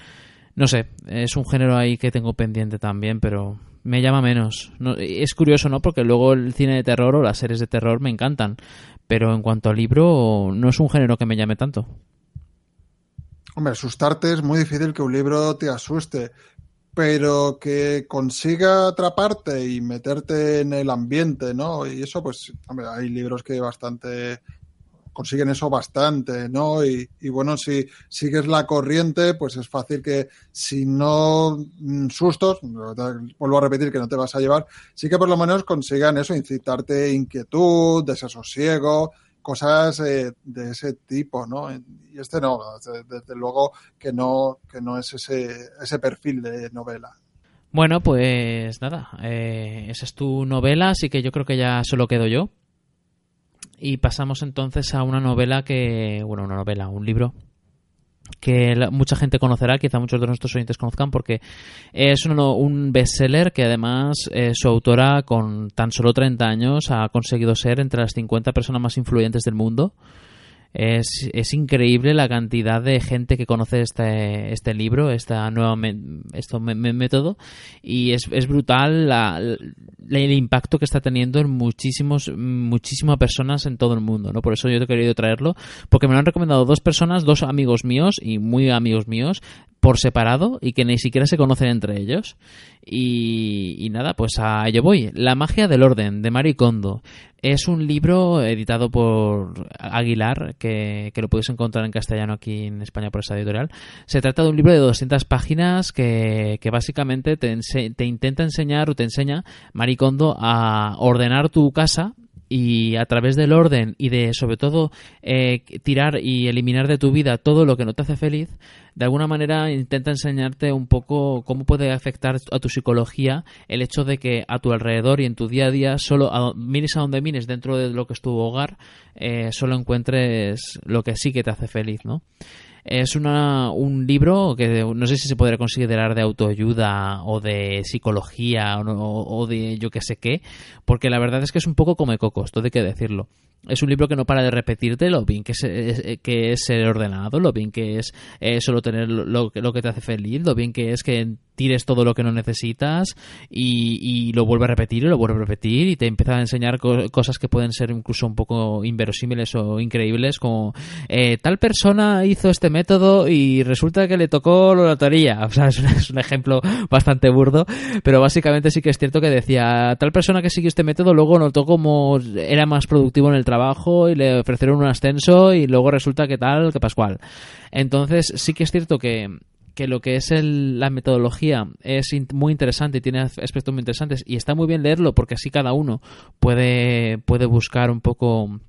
No sé, es un género ahí que tengo pendiente también, pero me llama menos. No, es curioso, ¿no? Porque luego el cine de terror o las series de terror me encantan. Pero en cuanto al libro, no es un género que me llame tanto. Hombre, asustarte es muy difícil que un libro te asuste, pero que consiga atraparte y meterte en el ambiente, ¿no? Y eso, pues, hombre, hay libros que bastante consiguen eso bastante, ¿no? Y, y, bueno, si sigues la corriente, pues es fácil que si no mm, sustos, vuelvo a repetir que no te vas a llevar, sí que por lo menos consigan eso, incitarte inquietud, desasosiego, cosas eh, de ese tipo, ¿no? Y este no, desde, luego que no, que no es ese, ese perfil de novela. Bueno, pues nada, eh, esa es tu novela, así que yo creo que ya solo quedo yo. Y pasamos entonces a una novela que, bueno, una novela, un libro que mucha gente conocerá, quizá muchos de nuestros oyentes conozcan, porque es uno, un bestseller que además eh, su autora con tan solo 30 años ha conseguido ser entre las 50 personas más influyentes del mundo. Es, es, increíble la cantidad de gente que conoce este, este libro, esta nueva me, este método, y es, es brutal la, el impacto que está teniendo en muchísimos, muchísimas personas en todo el mundo, ¿no? Por eso yo he querido traerlo, porque me lo han recomendado dos personas, dos amigos míos y muy amigos míos, por separado y que ni siquiera se conocen entre ellos. Y, nada, pues a ello voy. La magia del orden, de Marie Kondo. Es un libro editado por Aguilar, que, lo puedes encontrar en castellano aquí en España por esa editorial. Se trata de un libro de 200 páginas que, básicamente te, te intenta enseñar o te enseña Marie Kondo a ordenar tu casa y a través del orden y de sobre todo eh, tirar y eliminar de tu vida todo lo que no te hace feliz, de alguna manera intenta enseñarte un poco cómo puede afectar a tu psicología el hecho de que a tu alrededor y en tu día a día solo a, mires a donde mires dentro de lo que es tu hogar eh, solo encuentres lo que sí que te hace feliz, ¿no? Es una, un libro que no sé si se podría considerar de autoayuda o de psicología o, de yo que sé qué, porque la verdad es que es un poco come cocos, todo hay que decirlo. Es un libro que no para de repetirte lo bien que es, eh, que es ser ordenado, lo bien que es eh, solo tener lo, lo, que te hace feliz, lo bien que es que tires todo lo que no necesitas y, lo vuelve a repetir y lo vuelve a repetir y te empieza a enseñar cosas que pueden ser incluso un poco inverosímiles o increíbles como eh, tal persona hizo este método y resulta que le tocó la lotería. O sea, es un, ejemplo bastante burdo, pero básicamente sí que es cierto que decía tal persona que siguió este método luego notó como era más productivo en el trabajo y le ofrecieron un ascenso y luego resulta que tal, que Pascual. Entonces sí que es cierto que, que lo que es la metodología es muy interesante y tiene aspectos muy interesantes y está muy bien leerlo porque así cada uno puede, puede buscar un poco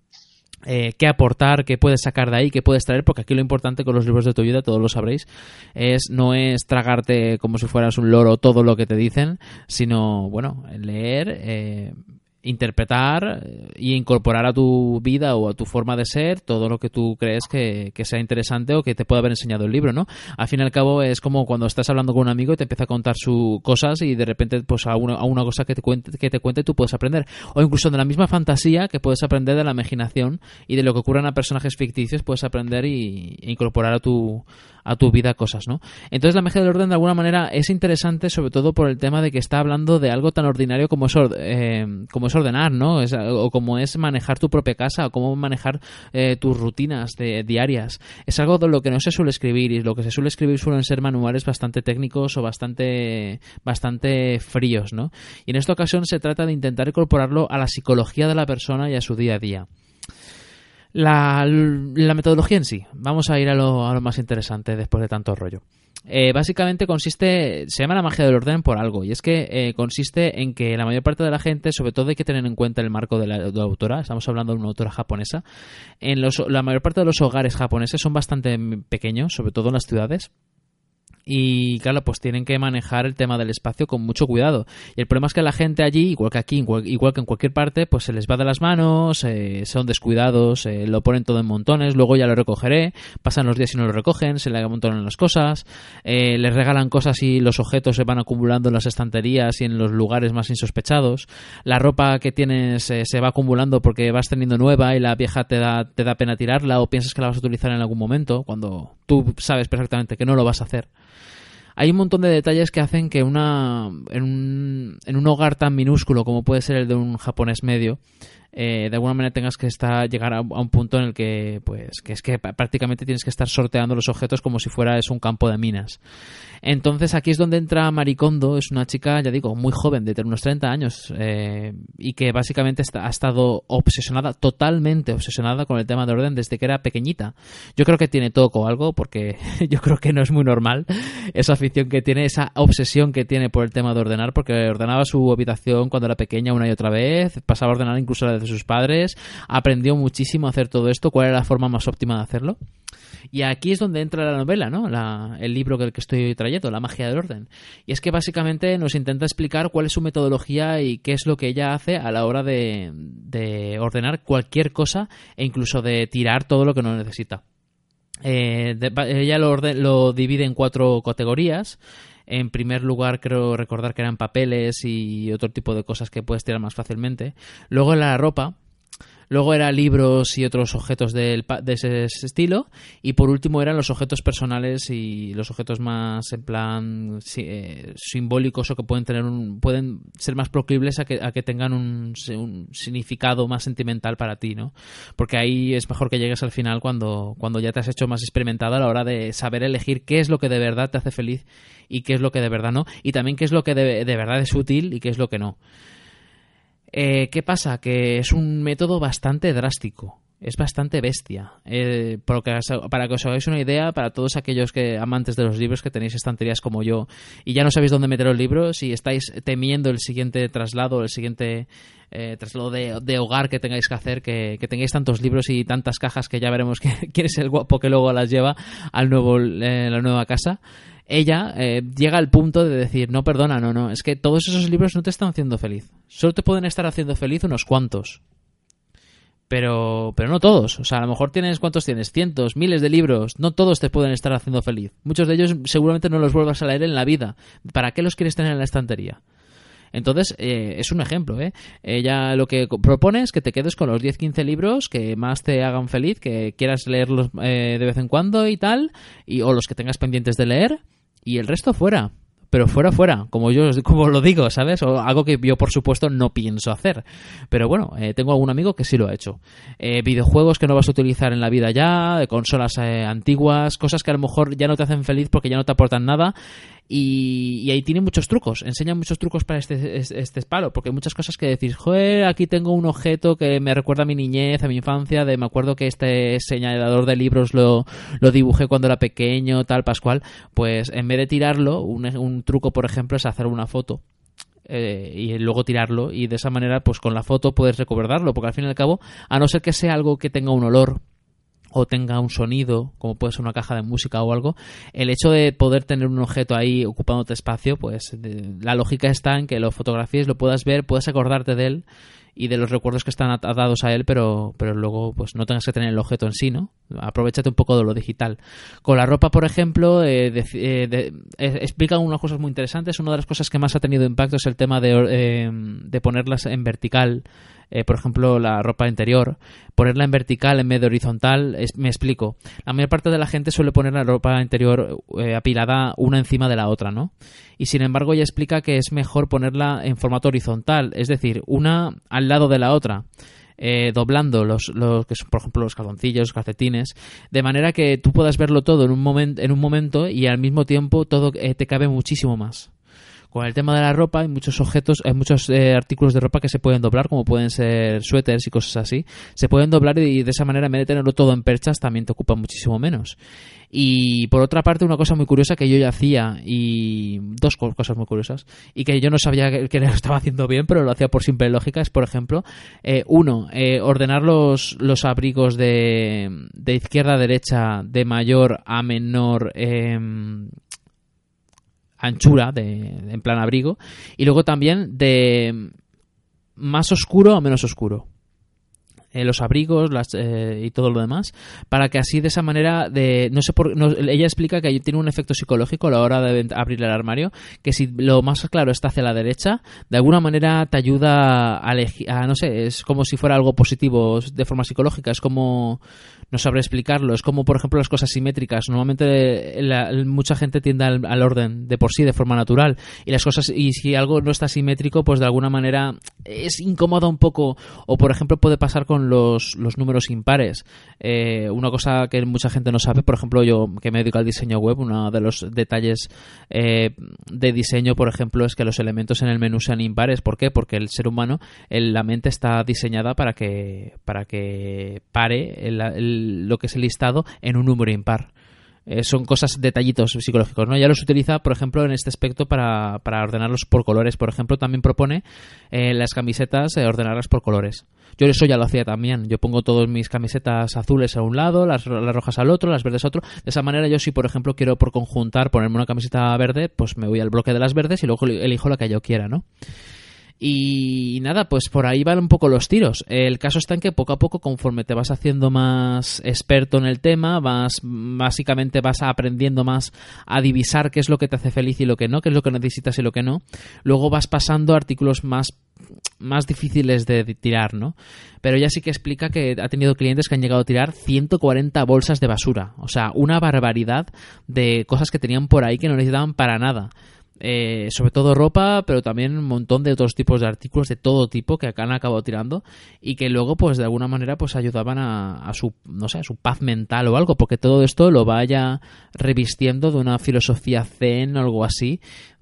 eh, qué aportar, qué puedes sacar de ahí, qué puedes traer, porque aquí lo importante con los libros de tu vida, todos lo sabréis, es no es tragarte como si fueras un loro todo lo que te dicen, sino, bueno, leer, eh, interpretar y incorporar a tu vida o a tu forma de ser todo lo que tú crees que, sea interesante o que te pueda haber enseñado el libro, ¿no? Al fin y al cabo es como cuando estás hablando con un amigo y te empieza a contar sus cosas y de repente pues a una, a una cosa que te, cuente, que te cuente tú puedes aprender. O incluso de la misma fantasía que puedes aprender de la imaginación y de lo que ocurre a personajes ficticios puedes aprender y, e incorporar a tu, a tu vida cosas, ¿no? Entonces la magia del orden de alguna manera es interesante sobre todo por el tema de que está hablando de algo tan ordinario como es, eh, como es ordenar, ¿no? o como es manejar tu propia casa, o cómo manejar eh, tus rutinas de, diarias. Es algo de lo que no se suele escribir y lo que se suele escribir suelen ser manuales bastante técnicos o bastante, bastante fríos, ¿no? Y en esta ocasión se trata de intentar incorporarlo a la psicología de la persona y a su día a día. La, metodología en sí, vamos a ir a lo, más interesante después de tanto rollo. Eh, básicamente consiste, se llama la magia del orden por algo, y es que eh, consiste en que la mayor parte de la gente, sobre todo hay que tener en cuenta el marco de la, autora, estamos hablando de una autora japonesa, en los, la mayor parte de los hogares japoneses son bastante pequeños, sobre todo en las ciudades, y claro, pues tienen que manejar el tema del espacio con mucho cuidado. Y el problema es que la gente allí, igual que aquí, igual, que en cualquier parte, pues se les va de las manos, eh, son descuidados, eh, lo ponen todo en montones, luego ya lo recogeré, pasan los días y no lo recogen, se le amontonan las cosas, eh, les regalan cosas y los objetos se van acumulando en las estanterías y en los lugares más insospechados, la ropa que tienes se va acumulando porque vas teniendo nueva y la vieja te da, te da pena tirarla o piensas que la vas a utilizar en algún momento, cuando tú sabes perfectamente que no lo vas a hacer hay un montón de detalles que hacen que una en un, en un hogar tan minúsculo como puede ser el de un japonés medio eh, de alguna manera tengas que estar llegar a, un punto en el que pues que es que prácticamente tienes que estar sorteando los objetos como si fuera es un campo de minas. Entonces aquí es donde entra Maricondo es una chica ya digo muy joven de unos 30 años eh, y que básicamente ha estado obsesionada totalmente obsesionada con el tema de orden desde que era pequeñita. Yo creo que tiene todo algo porque yo creo que no es muy normal esa afición que tiene esa obsesión que tiene por el tema de ordenar porque ordenaba su habitación cuando era pequeña una y otra vez pasaba a ordenar incluso la de sus padres, aprendió muchísimo a hacer todo esto, cuál era la forma más óptima de hacerlo. Y aquí es donde entra la novela, ¿no? el libro que, que estoy trayendo, La magia del orden. Y es que básicamente nos intenta explicar cuál es su metodología y qué es lo que ella hace a la hora de, ordenar cualquier cosa e incluso de tirar todo lo que no necesita. Eh, ella lo, lo divide en cuatro categorías en primer lugar, creo recordar que eran papeles y otro tipo de cosas que puedes tirar más fácilmente. Luego la ropa, luego era libros y otros objetos pa- de ese estilo, y por último eran los objetos personales y los objetos más en plan eh, simbólicos o que pueden tener un, pueden ser más proclibles a que, a que tengan un, un significado más sentimental para ti, ¿no? Porque ahí es mejor que llegues al final cuando, cuando ya te has hecho más experimentado a la hora de saber elegir qué es lo que de verdad te hace feliz y qué es lo que de verdad no, y también qué es lo que de, de verdad es útil y qué es lo que no. Eh, ¿Qué pasa? Que es un método bastante drástico. Es bastante bestia. Eh, porque, para que os hagáis una idea, para todos aquellos que amantes de los libros que tenéis estanterías como yo y ya no sabéis dónde meter los libros y estáis temiendo el siguiente traslado, el siguiente eh, traslado de, de hogar que tengáis que hacer, que, que tengáis tantos libros y tantas cajas que ya veremos quién es el guapo que luego las lleva al nuevo, eh, la nueva casa ella eh, llega al punto de decir, no, perdona, no, no, es que todos esos libros no te están haciendo feliz. Solo te pueden estar haciendo feliz unos cuantos. Pero, pero no todos. O sea, a lo mejor tienes, ¿cuántos tienes? Cientos, miles de libros. No todos te pueden estar haciendo feliz. Muchos de ellos seguramente no los vuelvas a leer en la vida. ¿Para qué los quieres tener en la estantería? Entonces, eh, es un ejemplo, ¿eh? Ella lo que propone es que te quedes con los 10-15 libros que más te hagan feliz, que quieras leerlos eh, de vez en cuando y tal, y, o los que tengas pendientes de leer, y el resto fuera. Pero fuera, fuera, como yo como lo digo, ¿sabes? O algo que yo, por supuesto, no pienso hacer. Pero bueno, eh, tengo algún amigo que sí lo ha hecho. Eh, videojuegos que no vas a utilizar en la vida ya, de consolas eh, antiguas, cosas que a lo mejor ya no te hacen feliz porque ya no te aportan nada. Y, ahí tiene muchos trucos, enseña muchos trucos para este, este, palo, porque hay muchas cosas que decís, joder, aquí tengo un objeto que me recuerda a mi niñez, a mi infancia, de me acuerdo que este señalador de libros lo, lo dibujé cuando era pequeño, tal, Pascual, pues en vez de tirarlo, un, un truco, por ejemplo, es hacer una foto. Eh, y luego tirarlo y de esa manera pues con la foto puedes recordarlo porque al fin y al cabo a no ser que sea algo que tenga un olor o tenga un sonido, como puede ser una caja de música o algo, el hecho de poder tener un objeto ahí ocupándote espacio, pues de, la lógica está en que lo fotografíes, lo puedas ver, puedas acordarte de él y de los recuerdos que están atados a él, pero, pero luego pues no tengas que tener el objeto en sí, ¿no? Aprovechate un poco de lo digital. Con la ropa, por ejemplo, eh, de, eh, de, eh, explican unas cosas muy interesantes. Una de las cosas que más ha tenido impacto es el tema de, de ponerlas en vertical. Eh, por ejemplo, la ropa interior, ponerla en vertical en vez de horizontal, me explico. La mayor parte de la gente suele poner la ropa interior eh, apilada una encima de la otra, ¿no? Y sin embargo, ella explica que es mejor ponerla en formato horizontal, es decir, una al lado de la otra. Eh, doblando los, los que son, por ejemplo, los calzoncillos, los calcetines, de manera que tú puedas verlo todo en un, moment, en un momento y al mismo tiempo todo te cabe muchísimo más con el tema de la ropa hay muchos objetos, hay muchos eh, artículos de ropa que se pueden doblar, como pueden ser suéteres y cosas así. Se pueden doblar y de esa manera, en vez de tenerlo todo en perchas, también te ocupa muchísimo menos. Y por otra parte, una cosa muy curiosa que yo ya hacía, y dos cosas muy curiosas, y que yo no sabía que, lo estaba haciendo bien, pero lo hacía por simple lógica, es por ejemplo, eh, uno, eh, ordenar los, los abrigos de, de izquierda a derecha, de mayor a menor. Eh, anchura, de, en plan abrigo, y luego también de más oscuro a menos oscuro. Eh, los abrigos las, eh, y todo lo demás para que así de esa manera de no sé por no, ella explica que tiene un efecto psicológico a la hora de abrir el armario que si lo más claro está hacia la derecha de alguna manera te ayuda a, a no sé es como si fuera algo positivo de forma psicológica es como no sabré explicarlo. Es como, por ejemplo, las cosas simétricas. Normalmente la, mucha gente tiende al, orden de por sí, de forma natural. Y las cosas, y si algo no está simétrico, pues de alguna manera es incómodo un poco. O, por ejemplo, puede pasar con los, los números impares. Eh, una cosa que mucha gente no sabe, por ejemplo, yo que me dedico al diseño web, uno de los detalles eh, de diseño, por ejemplo, es que los elementos en el menú sean impares. ¿Por qué? Porque el ser humano, la mente está diseñada para que, para que pare el, el lo que es el listado en un número impar. Eh, son cosas, detallitos psicológicos, ¿no? Ya los utiliza, por ejemplo, en este aspecto para, para ordenarlos por colores. Por ejemplo, también propone eh, las camisetas eh, ordenarlas por colores. Yo eso ya lo hacía también. Yo pongo todas mis camisetas azules a un lado, las, las, rojas al otro, las verdes a otro. De esa manera yo si, por ejemplo, quiero por conjuntar ponerme una camiseta verde, pues me voy al bloque de las verdes y luego elijo la que yo quiera, ¿no? Y nada, pues por ahí van un poco los tiros. El caso está en que poco a poco, conforme te vas haciendo más experto en el tema, vas básicamente vas aprendiendo más a divisar qué es lo que te hace feliz y lo que no, qué es lo que necesitas y lo que no. Luego vas pasando a artículos más más difíciles de tirar, ¿no? Pero ella sí que explica que ha tenido clientes que han llegado a tirar 140 bolsas de basura. O sea, una barbaridad de cosas que tenían por ahí que no necesitaban para nada. Eh, sobre todo ropa, pero también un montón de otros tipos de artículos de todo tipo que acá han acabado tirando y que luego, pues de alguna manera, pues ayudaban a, su, no sé, a su paz mental o algo, porque todo esto lo vaya revistiendo de una filosofía zen o algo así,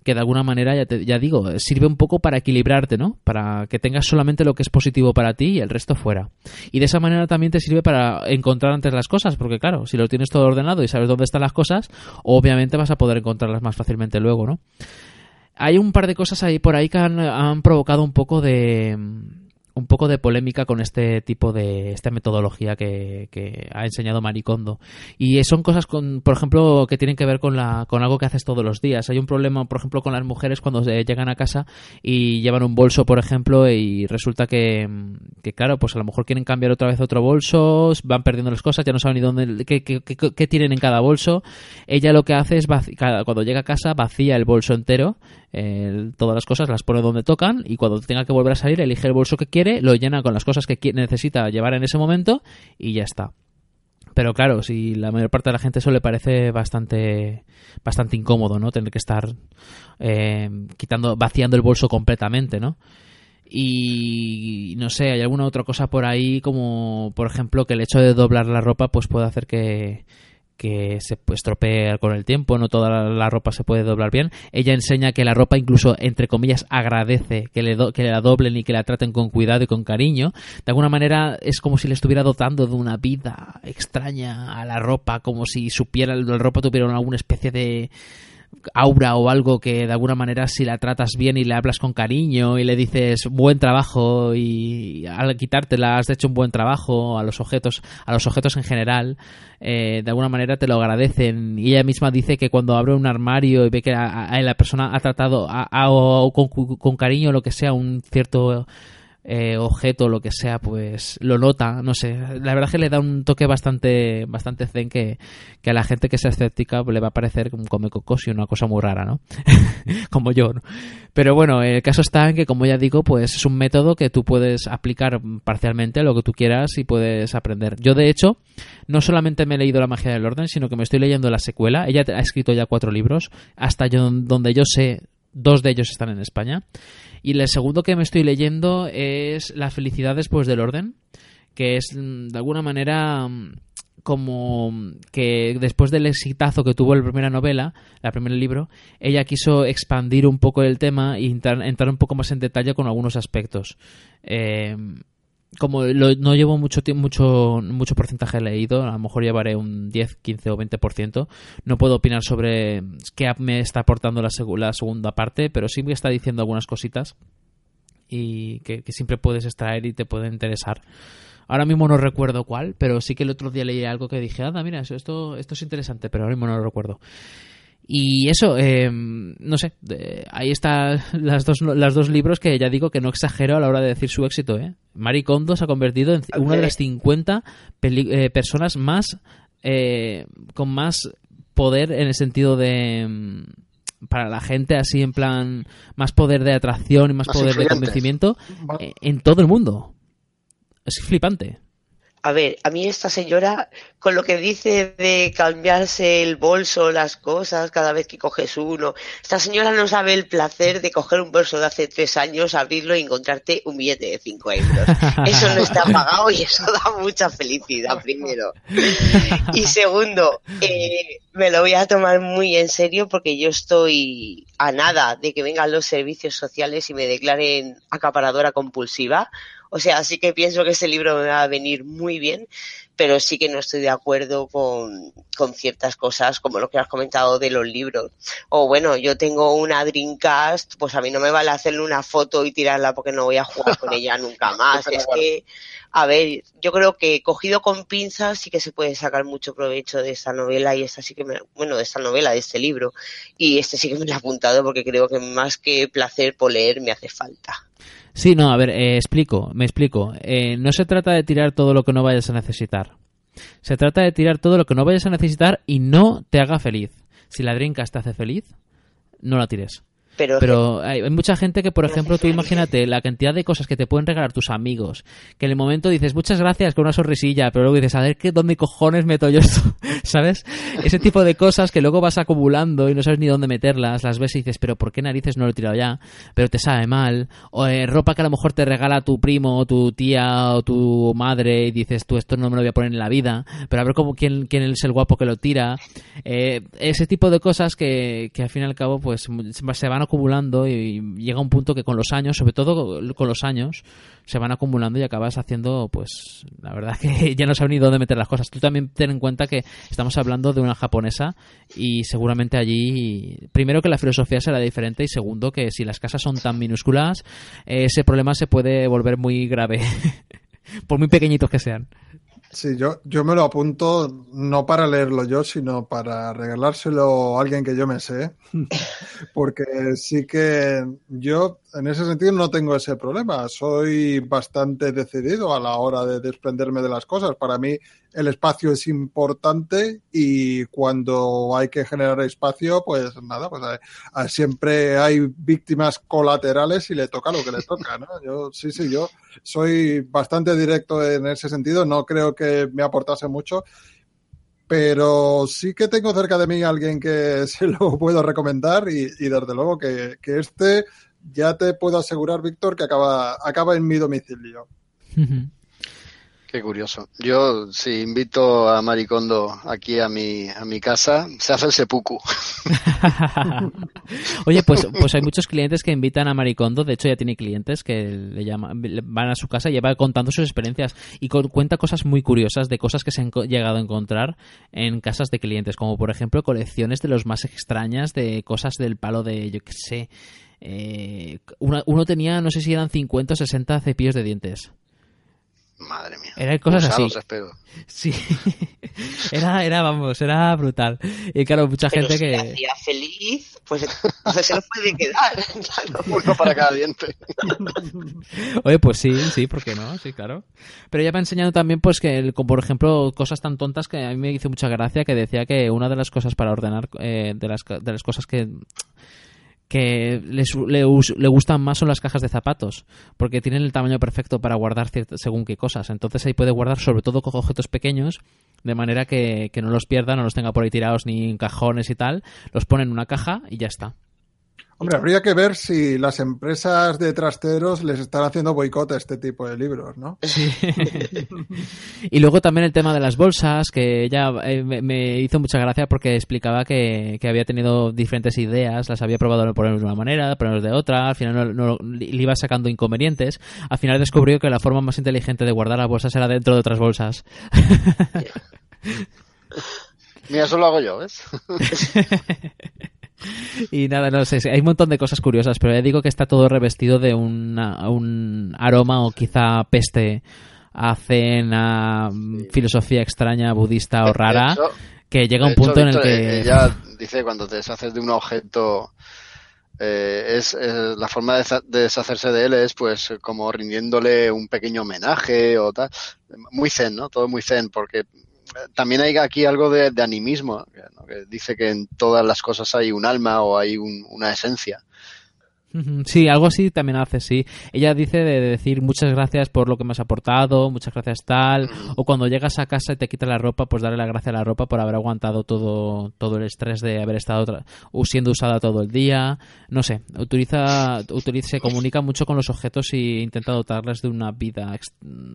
que de alguna manera, ya, te, digo, sirve un poco para equilibrarte, ¿no? Para que tengas solamente lo que es positivo para ti y el resto fuera. Y de esa manera también te sirve para encontrar antes las cosas, porque claro, si lo tienes todo ordenado y sabes dónde están las cosas, obviamente vas a poder encontrarlas más fácilmente luego, ¿no? Hay un par de cosas ahí por ahí que han provocado un poco de un poco de polémica con este tipo de esta metodología que, ha enseñado Maricondo y son cosas con por ejemplo que tienen que ver con la con algo que haces todos los días. Hay un problema por ejemplo con las mujeres cuando llegan a casa y llevan un bolso por ejemplo y resulta que, que claro pues a lo mejor quieren cambiar otra vez otro bolso van perdiendo las cosas ya no saben ni dónde qué, qué, tienen en cada bolso. Ella lo que hace es cuando llega a casa vacía el bolso entero todas las cosas las pone donde tocan y cuando tenga que volver a salir elige el bolso que quiere, lo llena con las cosas que necesita llevar en ese momento y ya está. Pero claro, si la mayor parte de la gente eso le parece bastante bastante incómodo, ¿no? Tener que estar eh, quitando, vaciando el bolso completamente, ¿no? y no sé, hay alguna otra cosa por ahí como por ejemplo que el hecho de doblar la ropa pues puede hacer que, que se estropea con el tiempo, no toda la ropa se puede doblar bien. Ella enseña que la ropa incluso, entre comillas, agradece que, le que la doblen y que la traten con cuidado y con cariño. De alguna manera es como si le estuviera dotando de una vida extraña a la ropa, como si supiera, la ropa tuviera alguna especie de aura o algo que de alguna manera si la tratas bien y le hablas con cariño y le dices buen trabajo y al quitártela has hecho un buen trabajo a los objetos a los objetos en general eh, de alguna manera te lo agradecen. Y ella misma dice que cuando abre un armario y ve que la persona ha tratado con, con cariño lo que sea un cierto eh, objeto lo que sea, pues lo nota, no sé. La verdad es que le da un toque bastante bastante zen que, a la gente que sea escéptica pues, le va a parecer como come y una cosa muy rara, ¿no? como yo, ¿no? Pero bueno, el caso está en que, como ya digo, pues es un método que tú puedes aplicar parcialmente lo que tú quieras y puedes aprender. Yo, de hecho, no solamente me he leído La magia del orden, sino que me estoy leyendo la secuela. Ella ha escrito ya cuatro libros, hasta yo, donde yo sé, dos de ellos están en España. Y el segundo que me estoy leyendo es Las felicidades pues del orden, que es mm, de alguna manera mm, como que después del exitazo que tuvo la primera novela, la primer libro, ella quiso expandir un poco el tema e entrar, entrar un poco más en detalle con algunos aspectos. Eh, como no llevo mucho mucho mucho porcentaje leído, a lo mejor llevaré un 10, 15 o 20%. No puedo opinar sobre qué me está aportando la, la segunda parte, pero sí me está diciendo algunas cositas y que, siempre puedes extraer y te puede interesar. Ahora mismo no recuerdo cuál, pero sí que el otro día leí algo que dije, anda, mira, esto, esto es interesante, pero ahora mismo no lo recuerdo. Y eso, eh, no sé, ahí están las dos, las dos libros que ya digo que no exagero a la hora de decir su éxito. ¿eh? Marie Kondo se ha convertido en una de las 50 eh, personas más eh, con más poder en el sentido de mm, para la gente así en plan más poder de atracción y más poder de convencimiento en todo el mundo. Es flipante. A ver, a mí esta señora, con lo que dice de cambiarse el bolso, las cosas, cada vez que coges uno, esta señora no sabe el placer de coger un bolso de hace tres años, abrirlo y encontrarte un billete de cinco euros. Eso no está pagado y eso da mucha felicidad, primero. Y segundo, eh, me lo voy a tomar muy en serio porque yo estoy a nada de que vengan los servicios sociales y me declaren acaparadora compulsiva o sea, sí que pienso que este libro me va a venir muy bien, pero sí que no estoy de acuerdo con, con ciertas cosas, como lo que has comentado de los libros. O bueno, yo tengo una Dreamcast, pues a mí no me vale hacerle una foto y tirarla porque no voy a jugar con ella nunca más. es que, a ver, yo creo que cogido con pinzas sí que se puede sacar mucho provecho de esta novela y esta sí que me, bueno, de esta novela, de este libro. Y este sí que me lo he apuntado porque creo que más que placer por leer me hace falta. Sí, no, a ver, eh, explico, me explico. Eh, no se trata de tirar todo lo que no vayas a necesitar. Se trata de tirar todo lo que no vayas a necesitar y no te haga feliz. Si la Dreamcast te hace feliz, no la tires. Pero, hay, mucha gente que, por ejemplo, tú imagínate la cantidad de cosas que te pueden regalar tus amigos, que en el momento dices muchas gracias con una sonrisilla, pero luego dices, a ver, ¿qué, ¿dónde cojones meto yo esto? ¿Sabes? Ese tipo de cosas que luego vas acumulando y no sabes ni dónde meterlas, las ves y dices, pero ¿por qué narices no lo he tirado ya? Pero te sabe mal. O eh, ropa que a lo mejor te regala tu primo o tu tía o tu madre y dices, tú esto no me lo voy a poner en la vida, pero a ver cómo, quién, quién es el guapo que lo tira. Eh, ese tipo de cosas que, que al fin y al cabo pues se van acumulando y llega un punto que con los años, sobre todo con los años, se van acumulando y acabas haciendo, pues, la verdad que ya no sabes ni dónde meter las cosas. Tú también ten en cuenta que estamos hablando de una japonesa y seguramente allí, primero que la filosofía será diferente y segundo que si las casas son tan minúsculas, ese problema se puede volver muy grave, por muy pequeñitos que sean. Sí, yo, yo me lo apunto no para leerlo yo, sino para regalárselo a alguien que yo me sé, porque sí que yo en ese sentido no tengo ese problema. Soy bastante decidido a la hora de desprenderme de las cosas. Para mí el espacio es importante y cuando hay que generar espacio, pues nada, pues hay, siempre hay víctimas colaterales y le toca lo que le toca, ¿no? Yo sí, sí, yo soy bastante directo en ese sentido. No creo que me aportase mucho pero sí que tengo cerca de mí alguien que se lo puedo recomendar y, desde luego que, que, este ya te puedo asegurar, Víctor, que acaba, acaba en mi domicilio. Qué curioso. Yo, si invito a Maricondo aquí a mi, a mi casa, se hace el sepuku. Oye, pues, pues hay muchos clientes que invitan a Maricondo, de hecho ya tiene clientes que le llaman, van a su casa y lleva contando sus experiencias y cuenta cosas muy curiosas de cosas que se han llegado a encontrar en casas de clientes, como por ejemplo colecciones de los más extrañas de cosas del palo de, yo qué sé, eh, uno, tenía, no sé si eran 50 o 60 cepillos de dientes. Madre mía. Eran cosas así. Sí. era, era, vamos, era brutal. Y claro, mucha gente que. hacía feliz, pues entonces se lo puede quedar. Uno para cada diente. Oye, pues sí, sí, ¿por qué no? Sí, claro. Pero ella me ha enseñado también, pues, que, como por ejemplo, cosas tan tontas que a mí me hizo mucha gracia, que decía que una de las cosas para ordenar, eh, de, las, de las cosas que que le, le, gustan más son las cajas de zapatos, porque tienen el tamaño perfecto para guardar según qué cosas. Entonces ahí puede guardar sobre todo con objetos pequeños, de manera que, que no los pierda, no los tenga por ahí tirados ni en cajones y tal. Los pone en una caja y ya está. Hombre, habría que ver si las empresas de trasteros les están haciendo boicot a este tipo de libros, ¿no? Sí. y luego también el tema de las bolsas, que ya eh, me, hizo mucha gracia porque explicaba que, había tenido diferentes ideas, las había probado de una manera, ponerlos de otra, al final no, le iba sacando inconvenientes. Al final descubrió que la forma más inteligente de guardar las bolsas era dentro de otras bolsas. Mira, eso lo hago yo, ¿ves? y nada, no sé, hay un montón de cosas curiosas, pero ya digo que está todo revestido de un aroma o quizá peste a cena, filosofía extraña, budista o rara, que llega un punto en el que... Ella dice cuando te deshaces de un objeto... Eh, es, la forma de, deshacerse de él es pues como rindiéndole un pequeño homenaje o tal. Muy zen no todo muy zen porque también hay aquí algo de, animismo, que dice que en todas las cosas hay un alma o hay una esencia. Sí, algo así también hace, sí. Ella dice de decir muchas gracias por lo que me has aportado, muchas gracias tal, o cuando llegas a casa y te quitas la ropa, pues darle la gracia a la ropa por haber aguantado todo, todo el estrés de haber estado siendo usada todo el día. No sé, utiliza, utiliza, se comunica mucho con los objetos y intenta dotarles de una vida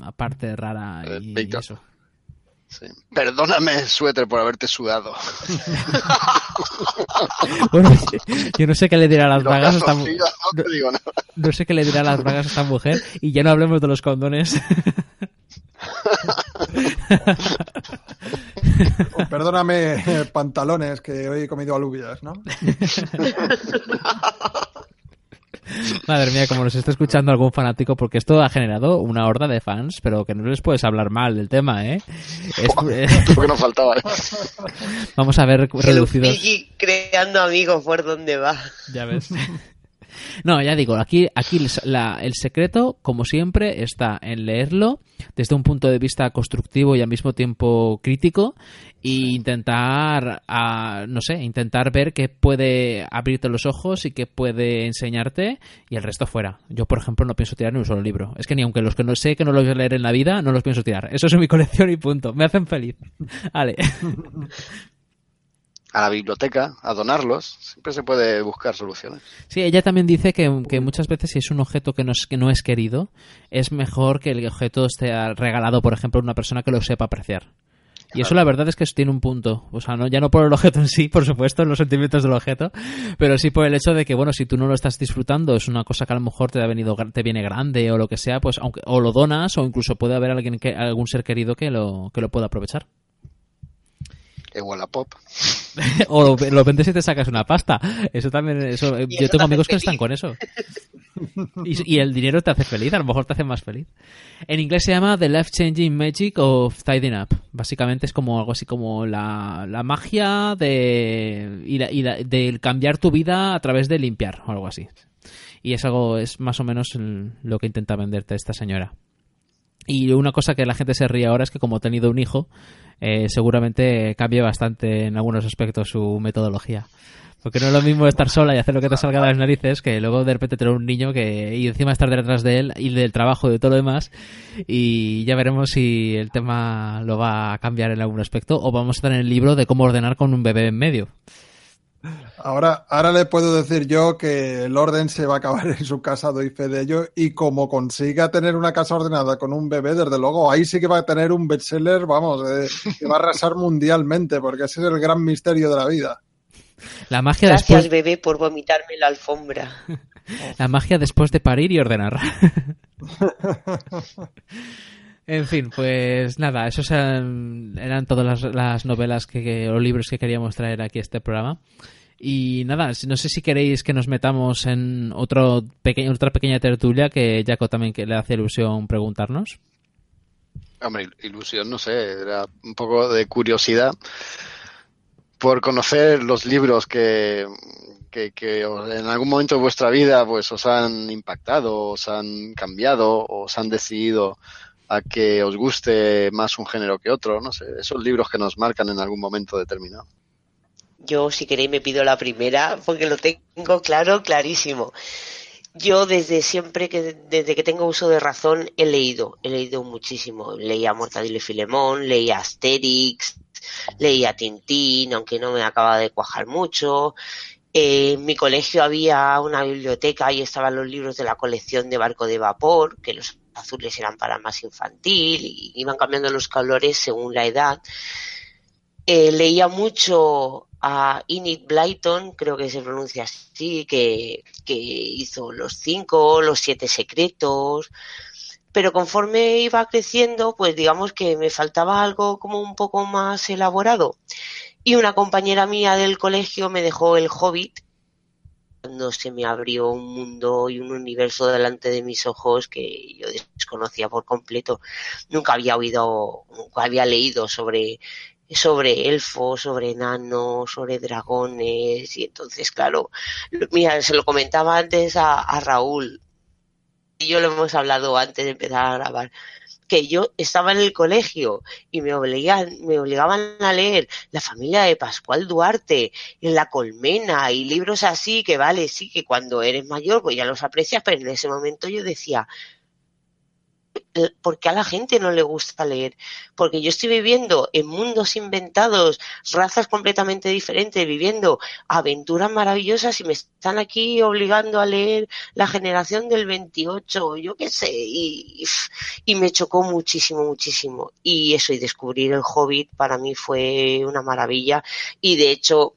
aparte rara eh, eso. Perdóname, suéter, por haberte sudado. bueno, yo no sé qué le dirá a las bragas a esta mujer. No, sé qué le dirá a las bragas a esta mujer y ya no hablemos de los condones. Perdóname, pantalones, que hoy he comido alubias, ¿no? Madre mía, como nos está escuchando algún fanático, porque esto ha generado una horda de fans, pero que no les puedes hablar mal del tema, ¿eh? Es, nos faltaba. ¿eh? Vamos a ver reducidos. creando amigos por donde va. Ya ves. No, ya digo, aquí, aquí la- el secreto, como siempre, está en leerlo desde un punto de vista constructivo y al mismo tiempo crítico e intentar, ah, no sé, intentar ver qué puede abrirte los ojos y qué puede enseñarte y el resto fuera. Yo, por ejemplo, no pienso tirar ni un solo libro. Es que ni aunque los que no sé que no los voy a leer en la vida, no los pienso tirar. Eso es mi colección y punto. Me hacen feliz. Vale. A la biblioteca, a donarlos. Siempre se puede buscar soluciones. Sí, ella también dice que, que muchas veces si es un objeto que no, es, que no es querido, es mejor que el objeto esté regalado, por ejemplo, a una persona que lo sepa apreciar. Y eso la verdad es que tiene un punto. O sea, no, ya no por el objeto en sí, por supuesto, los sentimientos del objeto, pero sí por el hecho de que, bueno, si tú no lo estás disfrutando, es una cosa que a lo mejor te ha venido, te viene grande o lo que sea, pues aunque, o lo donas o incluso puede haber alguien que, algún ser querido que lo, que lo pueda aprovechar. Igual a pop. o lo, lo, vendes y te sacas una pasta. Eso también, eso, yo tengo te amigos que están con eso. Y, y el dinero te hace feliz, a lo mejor te hace más feliz. En inglés se llama The Life Changing Magic of Tidying Up. Básicamente es como algo así como la, la magia de, y la- y la- de cambiar tu vida a través de limpiar o algo así. Y es algo, es más o menos el- lo que intenta venderte esta señora. Y una cosa que la gente se ríe ahora es que como ha tenido un hijo, eh, seguramente cambie bastante en algunos aspectos su metodología. Porque no es lo mismo estar sola y hacer lo que te salga de las narices que luego de repente tener un niño que y encima estar detrás de él y del trabajo y de todo lo demás. Y ya veremos si el tema lo va a cambiar en algún aspecto o vamos a estar en el libro de cómo ordenar con un bebé en medio. Ahora, ahora le puedo decir yo que el orden se va a acabar en su casa, doy fe de ello, y como consiga tener una casa ordenada con un bebé, desde luego, ahí sí que va a tener un bestseller, vamos, eh, que va a arrasar mundialmente, porque ese es el gran misterio de la vida. La magia Gracias, después bebé, por vomitarme la alfombra. La magia después de parir y ordenar. en fin, pues nada, esos eran, eran todas las, las novelas que, que- o libros que queríamos traer aquí a este programa. Y nada, no sé si queréis que nos metamos en otro pequeño, otra pequeña tertulia que Jaco también que le hace ilusión preguntarnos. Hombre, ilusión, no sé, era un poco de curiosidad por conocer los libros que, que, que en algún momento de vuestra vida pues os han impactado, os han cambiado, os han decidido a que os guste más un género que otro, no sé, esos libros que nos marcan en algún momento determinado. Yo, si queréis, me pido la primera porque lo tengo claro, clarísimo. Yo desde siempre que desde que tengo uso de razón he leído, he leído muchísimo. Leía Mortadelo y Filemón, leía Asterix, leía Tintín, aunque no me acaba de cuajar mucho. Eh, en mi colegio había una biblioteca y estaban los libros de la colección de Barco de Vapor, que los azules eran para más infantil y iban cambiando los colores según la edad. Eh, leía mucho a Enid Blyton, creo que se pronuncia así, que, que hizo Los Cinco, Los Siete Secretos, pero conforme iba creciendo, pues digamos que me faltaba algo como un poco más elaborado. Y una compañera mía del colegio me dejó El Hobbit, cuando se me abrió un mundo y un universo delante de mis ojos que yo desconocía por completo. Nunca había oído, nunca había leído sobre sobre elfos, sobre enanos, sobre dragones, y entonces, claro, mira, se lo comentaba antes a, a Raúl, y yo lo hemos hablado antes de empezar a grabar, que yo estaba en el colegio y me obligan, me obligaban a leer La familia de Pascual Duarte, La Colmena y libros así que vale, sí que cuando eres mayor pues ya los aprecias, pero en ese momento yo decía, ¿por qué a la gente no le gusta leer? Porque yo estoy viviendo en mundos inventados, razas completamente diferentes, viviendo aventuras maravillosas y me están aquí obligando a leer la generación del 28, yo qué sé, y, y me chocó muchísimo, muchísimo. Y eso, y descubrir el Hobbit para mí fue una maravilla y de hecho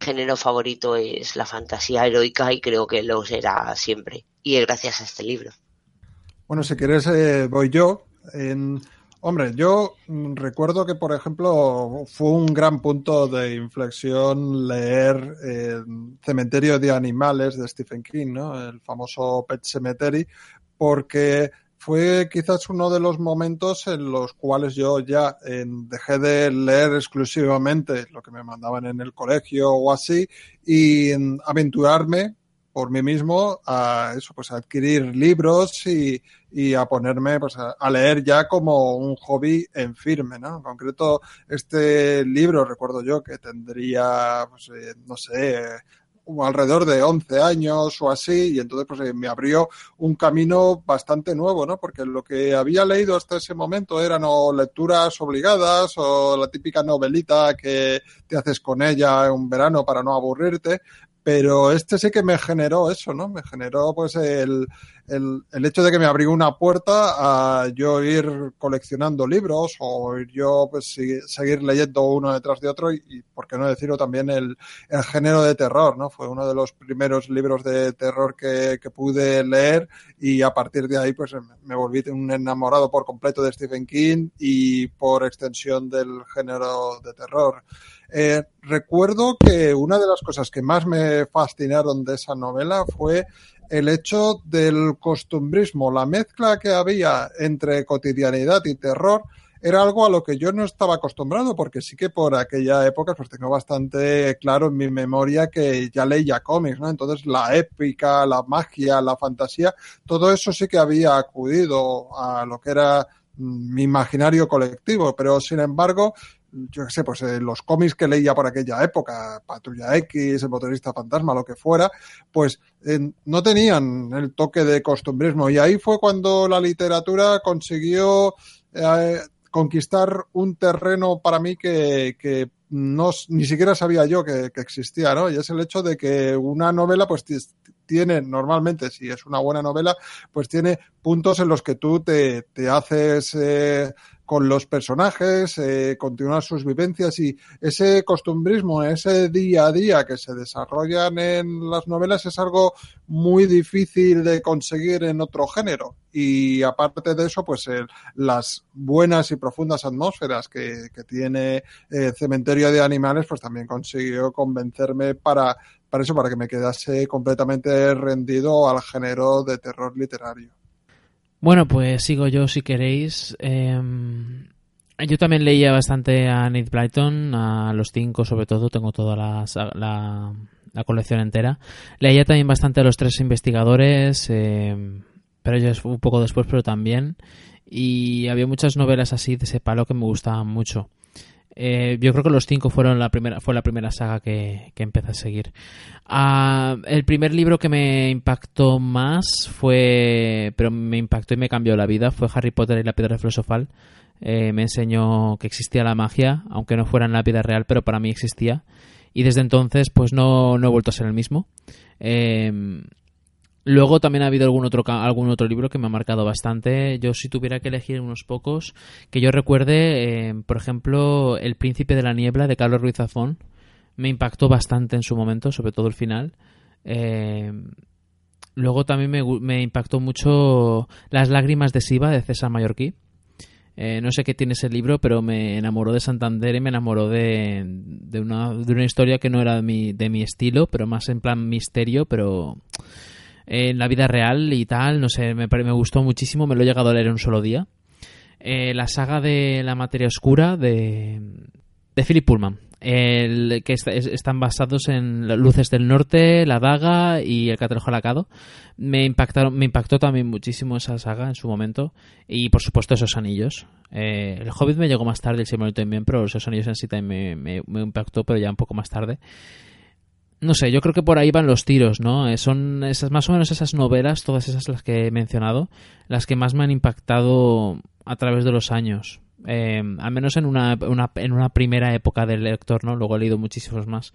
género favorito es la fantasía heroica y creo que lo será siempre. Y es gracias a este libro. Bueno, si quieres, eh, voy yo. En- hombre, yo recuerdo que, por ejemplo, fue un gran punto de inflexión leer eh, Cementerio de Animales de Stephen King, ¿no? El famoso Pet Cemetery, porque fue quizás uno de los momentos en los cuales yo ya dejé de leer exclusivamente lo que me mandaban en el colegio o así y aventurarme por mí mismo a eso, pues a adquirir libros y, y a ponerme pues a, leer ya como un hobby en firme, ¿no? En concreto, este libro, recuerdo yo, que tendría, pues, eh, no sé, alrededor de 11 años o así, y entonces pues eh, me abrió un camino bastante nuevo, ¿no? Porque lo que había leído hasta ese momento eran o lecturas obligadas o la típica novelita que te haces con ella en un verano para no aburrirte, pero este sí que me generó eso, ¿no? Me generó pues el, el, el, hecho de que me abrió una puerta a yo ir coleccionando libros o yo pues seguir leyendo uno detrás de otro y, y por qué no decirlo también el, el, género de terror, ¿no? Fue uno de los primeros libros de terror que, que pude leer y a partir de ahí pues me volví un enamorado por completo de Stephen King y por extensión del género de terror. Eh, recuerdo que una de las cosas que más me fascinaron de esa novela fue el hecho del costumbrismo, la mezcla que había entre cotidianidad y terror era algo a lo que yo no estaba acostumbrado, porque sí que por aquella época pues tengo bastante claro en mi memoria que ya leía cómics, ¿no? Entonces la épica, la magia, la fantasía, todo eso sí que había acudido a lo que era mi imaginario colectivo, pero sin embargo yo qué sé, pues eh, los cómics que leía por aquella época, Patrulla X, El motorista fantasma, lo que fuera, pues eh, no tenían el toque de costumbrismo. Y ahí fue cuando la literatura consiguió eh, conquistar un terreno para mí que, que no, ni siquiera sabía yo que, existía, ¿no? Y es el hecho de que una novela, pues tiene normalmente, si es una buena novela, pues tiene puntos en los que tú te, te haces con los personajes, eh, continuar sus vivencias y ese costumbrismo, ese día a día que se desarrollan en las novelas es algo muy difícil de conseguir en otro género. Y aparte de eso, pues el, las buenas y profundas atmósferas que, tiene eh, Cementerio de Animales, pues también consiguió convencerme para, para eso, para que me quedase completamente rendido al género de terror literario. Bueno, pues sigo yo si queréis. Eh, yo también leía bastante a Nate Blyton, a los cinco sobre todo, tengo toda la, la, la colección entera. Leía también bastante a los tres investigadores, eh, pero ellos un poco después, pero también. Y había muchas novelas así de ese palo que me gustaban mucho. Eh, yo creo que los cinco fueron la primera, fue la primera saga que, que empecé a seguir. Uh, el primer libro que me impactó más fue, pero me impactó y me cambió la vida, fue Harry Potter y la piedra filosofal. Eh, me enseñó que existía la magia, aunque no fuera en la vida real, pero para mí existía. Y desde entonces, pues no, no he vuelto a ser el mismo. Eh, Luego también ha habido algún otro, algún otro libro que me ha marcado bastante. Yo si tuviera que elegir unos pocos, que yo recuerde, eh, por ejemplo, El Príncipe de la Niebla de Carlos Ruiz Zafón, me impactó bastante en su momento, sobre todo el final. Eh, luego también me, me, impactó mucho Las lágrimas de Siva de César Mallorquí. Eh, no sé qué tiene ese libro, pero me enamoró de Santander y me enamoró de, de, una, de una historia que no era de mi, de mi estilo, pero más en plan misterio, pero en la vida real y tal, no sé, me, me gustó muchísimo, me lo he llegado a leer en un solo día. Eh, la saga de la materia oscura de, de Philip Pullman, el, que est están basados en Luces del Norte, La Daga y El Catalejo Alacado. Me, impactaron, me impactó también muchísimo esa saga en su momento y por supuesto esos anillos. Eh, el Hobbit me llegó más tarde, el Señor también, pero esos anillos en sí también me, me, me impactó, pero ya un poco más tarde no sé, yo creo que por ahí van los tiros, ¿no? Eh, son esas más o menos esas novelas, todas esas las que he mencionado, las que más me han impactado a través de los años. Eh, al menos en una, en una primera época del lector, ¿no? Luego he leído muchísimos más.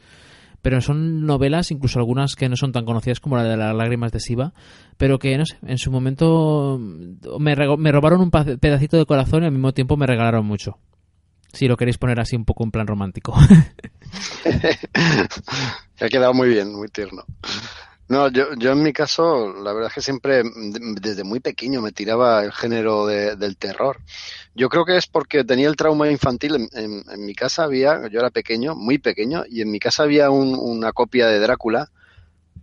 Pero son novelas, incluso algunas que no son tan conocidas como la de las lágrimas de Siva, pero que, no sé, en su momento me, me robaron un pedacito de corazón y al mismo tiempo me regalaron mucho. Si lo queréis poner así un poco en plan romántico. ha quedado muy bien, muy tierno. No, yo, yo en mi caso, la verdad es que siempre, desde muy pequeño, me tiraba el género de, del terror. Yo creo que es porque tenía el trauma infantil. En, mi casa había, yo era pequeño, muy pequeño, y en mi casa había un, una copia de Drácula,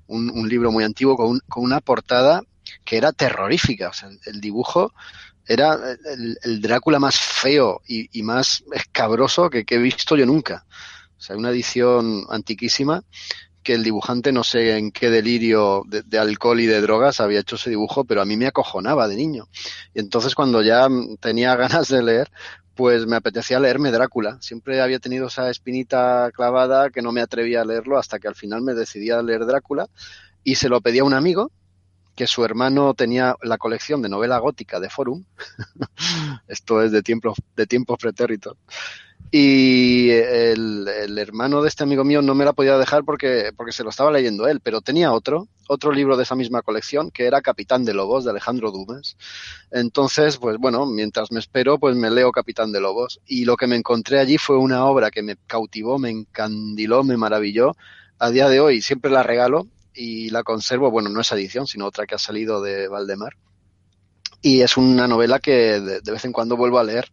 un, libro muy antiguo con, un, con, una portada que era terrorífica. O sea, el dibujo era el, Drácula más feo y, más escabroso que, que he visto yo nunca. O sea, una edición antiquísima que el dibujante no sé en qué delirio de, de, alcohol y de drogas había hecho ese dibujo, pero a mí me acojonaba de niño. Y entonces cuando ya tenía ganas de leer, pues me apetecía leerme Drácula. Siempre había tenido esa espinita clavada que no me atrevía a leerlo hasta que al final me decidí a leer Drácula y se lo pedí a un amigo que su hermano tenía la colección de novela gótica de Forum. Esto es de tiempos de tiempos pretéritos. Y el, el, hermano de este amigo mío no me la podía dejar porque, porque se lo estaba leyendo él, pero tenía otro, otro libro de esa misma colección, que era Capitán de Lobos, de Alejandro Dumas. Entonces, pues bueno, mientras me espero, pues me leo Capitán de Lobos. Y lo que me encontré allí fue una obra que me cautivó, me encandiló, me maravilló. A día de hoy siempre la regalo y la conservo, bueno, no es edición, sino otra que ha salido de Valdemar. Y es una novela que de, vez en cuando vuelvo a leer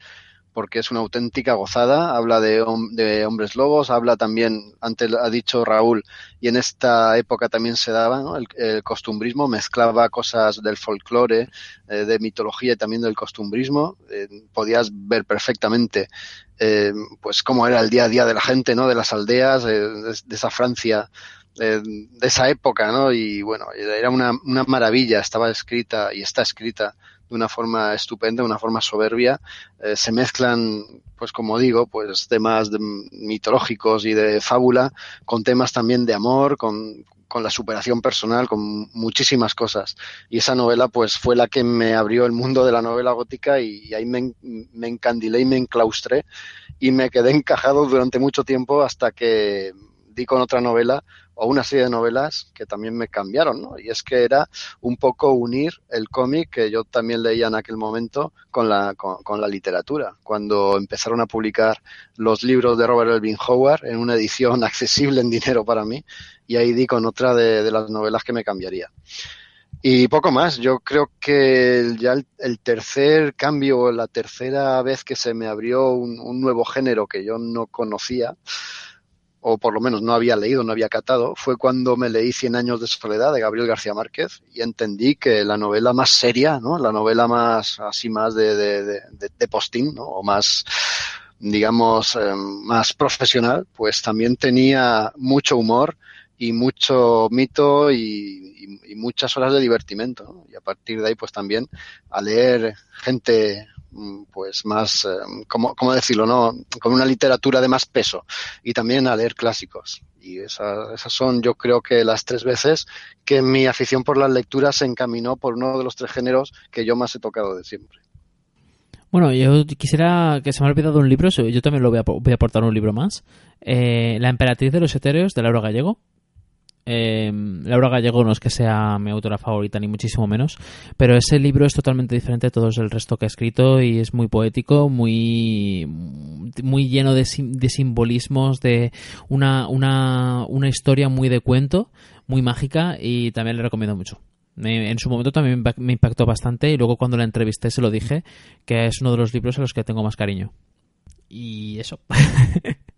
porque es una auténtica gozada. Habla de, de, hombres lobos, habla también, antes ha dicho Raúl, y en esta época también se daba el, costumbrismo, mezclaba cosas del folclore, eh, de mitología y también del costumbrismo. Eh, podías ver perfectamente eh, pues cómo era el día a día de la gente, ¿no? de las aldeas, de, de esa Francia de, de, esa época, ¿no? Y bueno, era una, una maravilla, estaba escrita y está escrita de una forma estupenda, de una forma soberbia. Eh, se mezclan, pues como digo, pues temas de, mitológicos y de fábula con temas también de amor, con, con la superación personal, con muchísimas cosas. Y esa novela, pues, fue la que me abrió el mundo de la novela gótica y, ahí me, me encandilé y me enclaustré y me quedé encajado durante mucho tiempo hasta que di con otra novela o una serie de novelas que también me cambiaron, ¿no? Y es que era un poco unir el cómic que yo también leía en aquel momento con la, con, la literatura. Cuando empezaron a publicar los libros de Robert Elvin Howard en una edición accesible en dinero para mí, y ahí di con otra de, de las novelas que me cambiaría. Y poco más, yo creo que ya el, el, tercer cambio, la tercera vez que se me abrió un, un nuevo género que yo no conocía, o por lo menos no había leído, no había catado, fue cuando me leí Cien años de soledad de Gabriel García Márquez y entendí que la novela más seria, ¿no? La novela más, así más de, de, de, de postín, ¿no? O más, digamos, eh, más profesional, pues también tenía mucho humor y mucho mito y, y, y muchas horas de divertimento. ¿no? Y a partir de ahí, pues también a leer gente pues más, eh, ¿cómo, ¿cómo, decirlo? no Con una literatura de más peso y también a leer clásicos. Y esa, esas son, yo creo que las tres veces que mi afición por las lecturas se encaminó por uno de los tres géneros que yo más he tocado de siempre. Bueno, yo quisiera que se me ha olvidado un libro, yo también lo voy a, voy a aportar un libro más. Eh, La emperatriz de los etéreos de Laura Gallego. Eh, Laura Gallego no es que sea mi autora favorita ni muchísimo menos, pero ese libro es totalmente diferente de todos el resto que ha escrito y es muy poético, muy muy lleno de, de simbolismos, de una, una, una historia muy de cuento, muy mágica y también le recomiendo mucho. En su momento también me impactó bastante y luego cuando la entrevisté se lo dije que es uno de los libros a los que tengo más cariño. Y eso.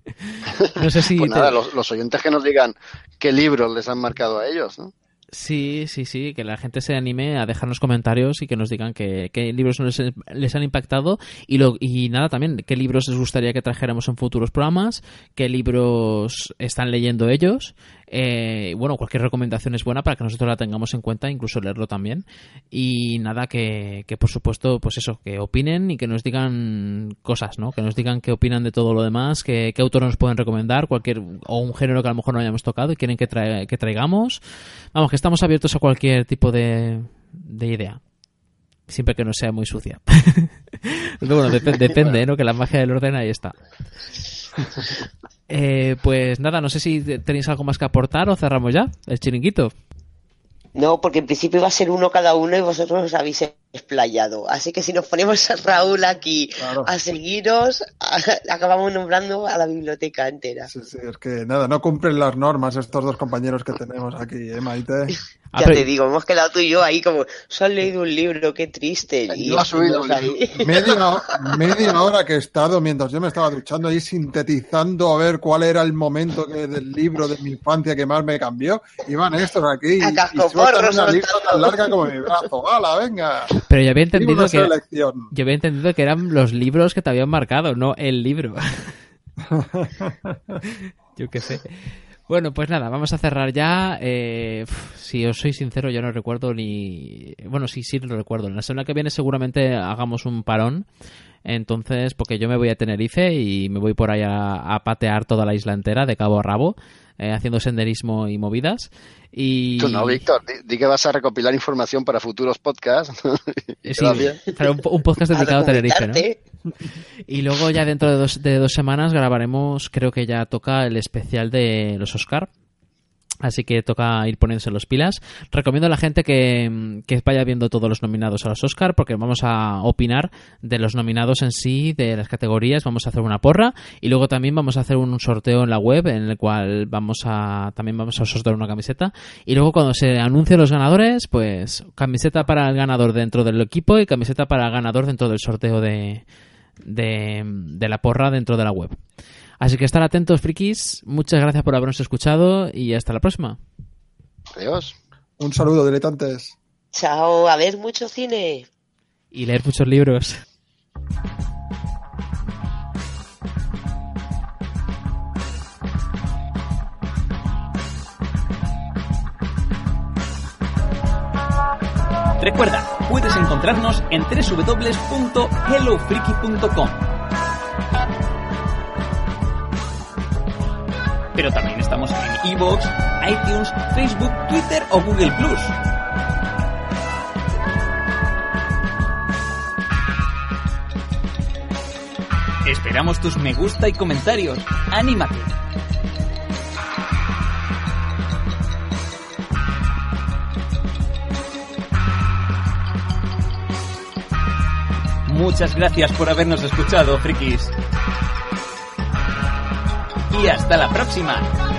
no sé si. Pues nada, te... los, los, oyentes que nos digan qué libros les han marcado a ellos, ¿no? Sí, sí, sí, que la gente se anime a dejarnos comentarios y que nos digan qué, qué libros les, les, han impactado y, lo, y nada también, qué libros les gustaría que trajéramos en futuros programas, qué libros están leyendo ellos. Eh, bueno, cualquier recomendación es buena para que nosotros la tengamos en cuenta, incluso leerlo también. Y nada, que, que por supuesto, pues eso, que opinen y que nos digan cosas, ¿no? Que nos digan qué opinan de todo lo demás, que, qué autores nos pueden recomendar, cualquier, o un género que a lo mejor no hayamos tocado y quieren que, tra que traigamos. Vamos, que estamos abiertos a cualquier tipo de, de idea. Siempre que no sea muy sucia. bueno, dep depende, ¿no? Que la magia del orden ahí está. Eh, pues nada, no sé si tenéis algo más que aportar o cerramos ya el chiringuito. No, porque en principio iba a ser uno cada uno y vosotros os habéis explayado. Así que si nos ponemos a Raúl aquí claro. a seguiros, a, acabamos nombrando a la biblioteca entera. Sí, sí, es que nada, no cumplen las normas estos dos compañeros que tenemos aquí, ¿eh, Maite? ya ah, te digo, hemos quedado tú y yo ahí como, se han leído un libro, qué triste. Y yo subido media, media hora que he estado mientras yo me estaba duchando ahí sintetizando a ver cuál era el momento que, del libro de mi infancia que más me cambió. Y van estos aquí y, y una lista tan larga como mi brazo. ¡Hala, venga! Pero yo había entendido que yo había entendido que eran los libros que te habían marcado, no el libro. yo qué sé. Bueno, pues nada, vamos a cerrar ya. Eh, si os soy sincero, yo no recuerdo ni. Bueno, sí, sí lo recuerdo. En la semana que viene seguramente hagamos un parón. Entonces, porque yo me voy a Tenerife y me voy por ahí a, patear toda la isla entera de cabo a rabo, eh, haciendo senderismo y movidas. Y... Tú no, Víctor, di, que vas a recopilar información para futuros podcasts. sí, para un, podcast dedicado a, Tenerife, ¿no? Y luego ya dentro de dos, de dos semanas grabaremos, creo que ya toca el especial de los Oscar Así que toca ir poniéndose los pilas. Recomiendo a la gente que, vaya viendo todos los nominados a los Oscar porque vamos a opinar de los nominados en sí, de las categorías. Vamos a hacer una porra y luego también vamos a hacer un sorteo en la web en el cual vamos a también vamos a sortear una camiseta. Y luego cuando se anuncien los ganadores, pues camiseta para el ganador dentro del equipo y camiseta para el ganador dentro del sorteo de, de la porra dentro de la web. Así que estar atentos, frikis. Muchas gracias por habernos escuchado y hasta la próxima. Adiós. Un saludo, diletantes. Chao, a ver mucho cine. Y leer muchos libros. Recuerda, puedes encontrarnos en www.hellofreaky.com pero también estamos en Evox, iTunes, Facebook, Twitter o Google Plus. Esperamos tus me gusta y comentarios. ¡Anímate! Muchas gracias por habernos escuchado, frikis y hasta la próxima.